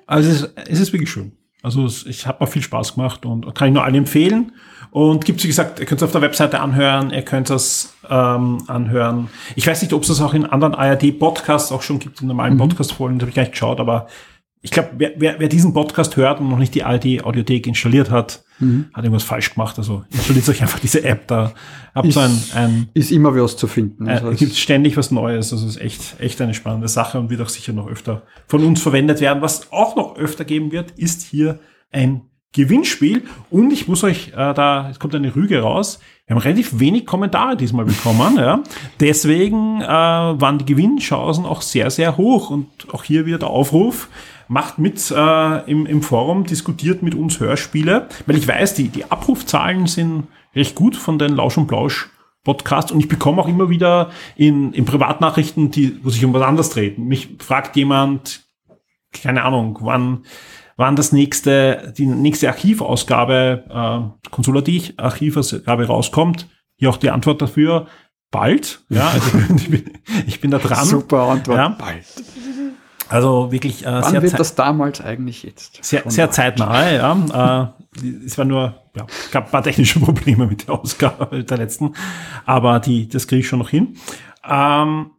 Also es ist, es ist wirklich schön. Also es, ich habe mir viel Spaß gemacht und kann ich nur allen empfehlen. Und gibt wie gesagt, ihr könnt es auf der Webseite anhören, ihr könnt es ähm, anhören. Ich weiß nicht, ob es das auch in anderen ARD-Podcasts auch schon gibt, in normalen Podcast-Folgen, das habe ich gar nicht geschaut, aber ich glaube, wer, wer, wer diesen Podcast hört und noch nicht die ARD-Audiothek installiert hat, hat irgendwas falsch gemacht. Also installiert euch einfach diese App da. Habt so ein, ein ist immer was zu finden. äh, es gibt ständig was Neues. Also es ist echt, echt eine spannende Sache und wird auch sicher noch öfter von uns verwendet werden. Was auch noch öfter geben wird, ist hier ein Gewinnspiel. Und ich muss euch äh, da, jetzt kommt eine Rüge raus. Wir haben relativ wenig Kommentare diesmal bekommen. ja. Deswegen äh, waren die Gewinnchancen auch sehr, sehr hoch. Und auch hier wieder der Aufruf. Macht mit äh, im, im Forum, diskutiert mit uns Hörspiele, weil ich weiß, die, die Abrufzahlen sind recht gut von den Lausch und Plausch Podcast und ich bekomme auch immer wieder in, in Privatnachrichten, die, wo sich um was anderes treten. Mich fragt jemand, keine Ahnung, wann, wann das nächste, die nächste Archivausgabe, äh, Consola D Archivausgabe rauskommt. Hier auch die Antwort dafür. Bald. Ja, also ich, bin, ich bin da dran. Super Antwort. Ja. Bald. Also wirklich äh, Wann sehr, wird das damals eigentlich jetzt? sehr, sehr zeitnah. Ja. Äh, es war nur, ja, gab ein paar technische Probleme mit der Ausgabe der letzten, aber die, das kriege ich schon noch hin. Ähm,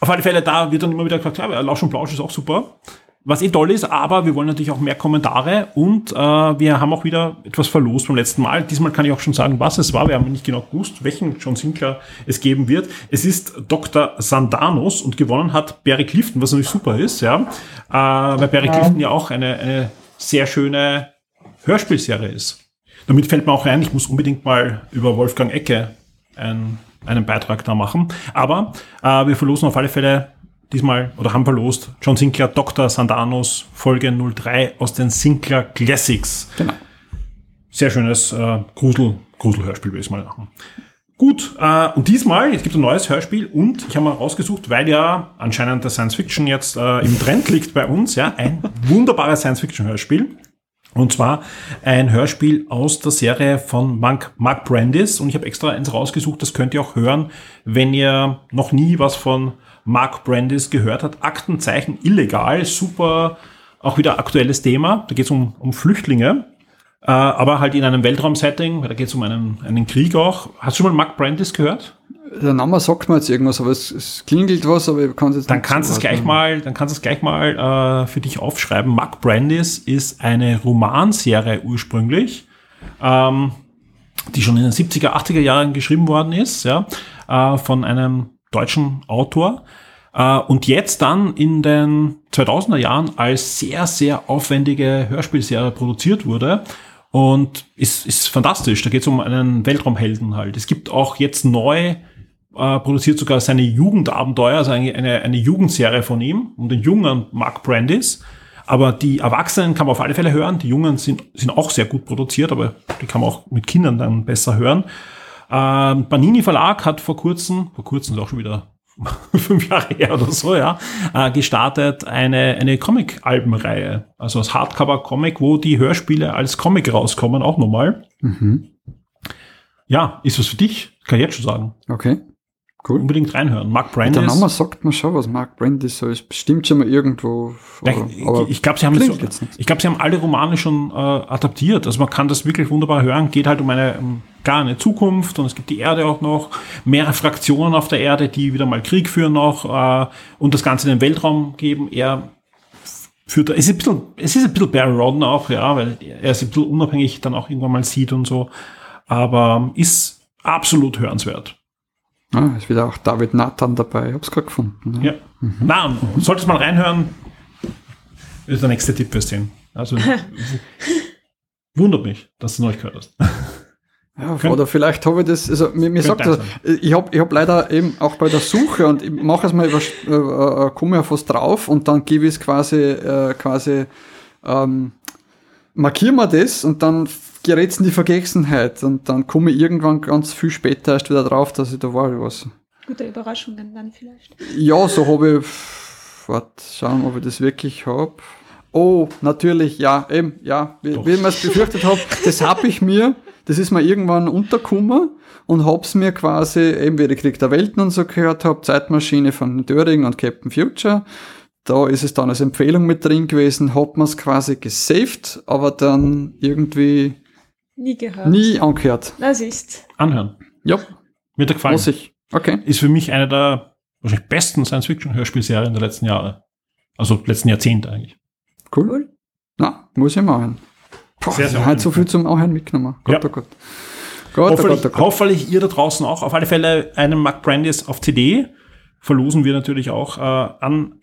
auf alle Fälle, da wird dann immer wieder gesagt, ja, Lausch und Plausch ist auch super. Was eh toll ist, aber wir wollen natürlich auch mehr Kommentare und äh, wir haben auch wieder etwas verlost beim letzten Mal. Diesmal kann ich auch schon sagen, was es war. Wir haben nicht genau gewusst, welchen John Sinclair es geben wird. Es ist Dr. Sandanos und gewonnen hat Barry Clifton, was natürlich super ist, ja. Äh, weil Barry Clifton ja auch eine, eine sehr schöne Hörspielserie ist. Damit fällt mir auch ein, ich muss unbedingt mal über Wolfgang Ecke ein, einen Beitrag da machen. Aber äh, wir verlosen auf alle Fälle diesmal oder haben verlost John Sinclair Dr. Sandanos Folge 03 aus den Sinclair Classics. Genau. Sehr schönes äh, Grusel, Gruselhörspiel, würde ich mal machen. Gut, äh, und diesmal, es gibt ein neues Hörspiel und ich habe mal rausgesucht, weil ja anscheinend der Science Fiction jetzt äh, im Trend liegt bei uns, ja, ein wunderbares Science Fiction Hörspiel. Und zwar ein Hörspiel aus der Serie von Mark, Mark Brandis. Und ich habe extra eins rausgesucht, das könnt ihr auch hören, wenn ihr noch nie was von Mark Brandis gehört habt. Aktenzeichen illegal, super, auch wieder aktuelles Thema. Da geht es um, um Flüchtlinge, äh, aber halt in einem Weltraumsetting, weil da geht es um einen, einen Krieg auch. Hast du schon mal Mark Brandis gehört? Der Name sagt mir jetzt irgendwas, aber es, es klingelt was, aber ich kann es jetzt Dann nicht kannst du es gleich mal, dann kannst du es gleich mal äh, für dich aufschreiben. Mark Brandis ist eine Romanserie ursprünglich, ähm, die schon in den 70er, 80er Jahren geschrieben worden ist, ja, äh, von einem deutschen Autor. Äh, und jetzt dann in den 2000er Jahren als sehr, sehr aufwendige Hörspielserie produziert wurde. Und ist, ist fantastisch. Da geht es um einen Weltraumhelden halt. Es gibt auch jetzt neu äh, produziert sogar seine Jugendabenteuer, also eine, eine, eine Jugendserie von ihm, um den jungen Mark Brandis. Aber die Erwachsenen kann man auf alle Fälle hören. Die Jungen sind, sind auch sehr gut produziert, aber die kann man auch mit Kindern dann besser hören. Ähm, Banini Verlag hat vor kurzem, vor kurzem ist auch schon wieder fünf Jahre her oder so, ja, äh, gestartet eine, eine Comic-Albenreihe. Also als Hardcover-Comic, wo die Hörspiele als Comic rauskommen, auch nochmal. Mhm. Ja, ist was für dich? Kann ich jetzt schon sagen. Okay, cool. Unbedingt reinhören. Mark Der Brandis. Name sagt mir schon was, Mark Brandis, so ist bestimmt schon mal irgendwo. Aber- ich glaube, sie haben ich glaube, sie haben alle Romane schon äh, adaptiert. Also man kann das wirklich wunderbar hören. Geht halt um eine um gar eine Zukunft und es gibt die Erde auch noch, mehrere Fraktionen auf der Erde, die wieder mal Krieg führen noch äh, und das Ganze in den Weltraum geben. Er führt, es ist ein bisschen, es ist ein bisschen Barry Rodden auch, ja, weil er es ein bisschen unabhängig dann auch irgendwann mal sieht und so. Aber ist absolut hörenswert. Ah, ist wieder auch David Nathan dabei, ich hab's gerade gefunden. Ja. Na, solltest mal reinhören. Ist der nächste Tipp fürs Sehen. Also wundert mich, dass du noch nicht gehört hast. Ja, Könnt- oder vielleicht habe ich das, also mir, mir sagt das, ich habe ich hab leider eben auch bei der Suche und ich mache es mal über, äh, äh, komme auf was drauf und dann gebe ich es quasi, äh, quasi, ähm, markiere mir das und dann gerät es in die Vergessenheit und dann komme ich irgendwann ganz viel später erst wieder drauf, dass ich da war, was. Gute Überraschungen dann vielleicht. Ja, so habe ich, warte, schauen, ob ich das wirklich habe. Oh, natürlich, ja, eben, ja, wie, wie ich mir es befürchtet habe, das habe ich mir, das ist mir irgendwann untergekommen und hab's mir quasi, eben wie ich Krieg der Welten und so gehört habe, Zeitmaschine von Döring und Captain Future. Da ist es dann als Empfehlung mit drin gewesen, hab mir's quasi gesaved, aber dann irgendwie Nie gehört. nie angehört. Das ist. Anhören. Ja, Wird dir gefallen. muss ich. Okay. Ist für mich eine der wahrscheinlich besten Science-Fiction-Hörspielserien der letzten Jahre. Also letzten Jahrzehnte eigentlich. Cool. Cool. Na, muss ich machen. Boah, Sehr, sehr halt so viel zum Anhören mitgenommen. Gott, Ja. oh Gott. Gott, oh hoffentlich, Gott, oh Gott. hoffentlich ihr da draußen auch. Auf alle Fälle einen Mark Brandis auf CD verlosen wir natürlich auch äh, an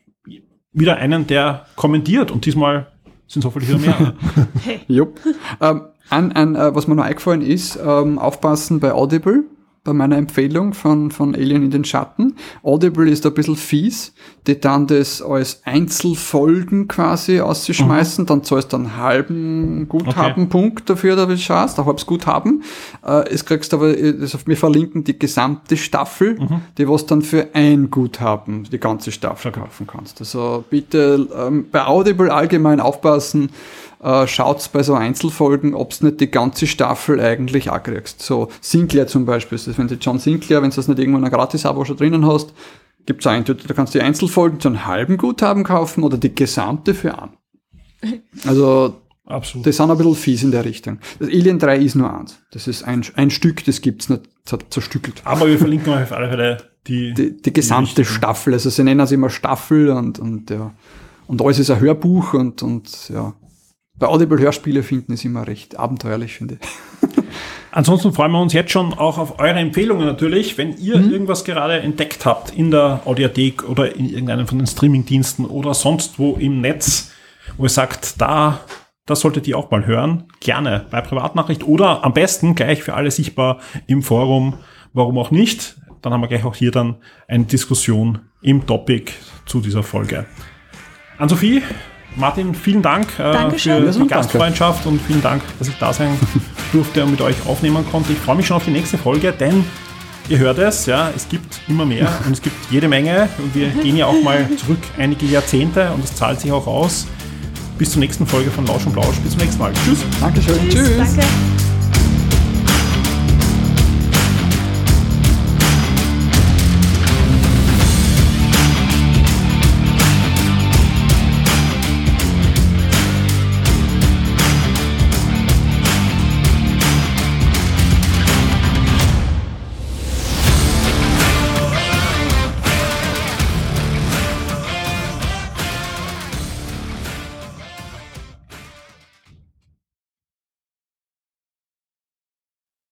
wieder einen, der kommentiert. Und diesmal sind es hoffentlich wieder mehr. Jupp. ähm, an, an, äh, was mir noch eingefallen ist, ähm, aufpassen bei Audible, bei meiner Empfehlung von, von Alien in den Schatten. Audible ist ein bisschen fies, die dann das als Einzelfolgen quasi auszuschmeißen, dann zahlst du einen halben Guthabenpunkt dafür, dass du schaust, ein halbes Guthaben. Äh, es kriegst aber, äh, das auf mir verlinken, die gesamte Staffel, die was dann für ein Guthaben die ganze Staffel kaufen kannst. Also bitte ähm, bei Audible allgemein aufpassen, äh, schaut bei so Einzelfolgen, ob es nicht die ganze Staffel eigentlich auch kriegst. So Sinclair zum Beispiel, das ist, wenn du John Sinclair, wenn du das nicht irgendwo in einer Gratis-Abo schon drinnen hast, gibt's ein, da kannst du die Einzelfolgen zu einem halben Guthaben kaufen oder die gesamte für an. Also Absolut. die sind ein bisschen fies in der Richtung. Das Alien 3 ist nur eins. Das ist ein, ein Stück, das gibt's nicht zer- zerstückelt. Aber wir verlinken euch auf alle Fälle die, Die, die gesamte richtigen. Staffel, also sie nennen es immer Staffel und, und ja. Und alles ist ein Hörbuch und, und ja. Bei Audible Hörspiele finden ist immer recht abenteuerlich, finde ich. Ansonsten freuen wir uns jetzt schon auch auf eure Empfehlungen natürlich. Wenn ihr Mhm. irgendwas gerade entdeckt habt in der Audiothek oder in irgendeinem von den Streamingdiensten oder sonst wo im Netz, wo ihr sagt, da, das solltet ihr auch mal hören, gerne bei Privatnachricht oder am besten gleich für alle sichtbar im Forum. Warum auch nicht? Dann haben wir gleich auch hier dann eine Diskussion im Topic zu dieser Folge. An Sophie, Martin, vielen Dank äh, für die danke. Gastfreundschaft und vielen Dank, dass ich da sein durfte und mit euch aufnehmen konnte. Ich freue mich schon auf die nächste Folge, denn ihr hört es, ja, es gibt immer mehr und es gibt jede Menge und wir gehen ja auch mal zurück einige Jahrzehnte und es zahlt sich auch aus. Bis zur nächsten Folge von Lausch und Blausch. Bis zum nächsten Mal. Tschüss. Dankeschön. Tschüss. Danke.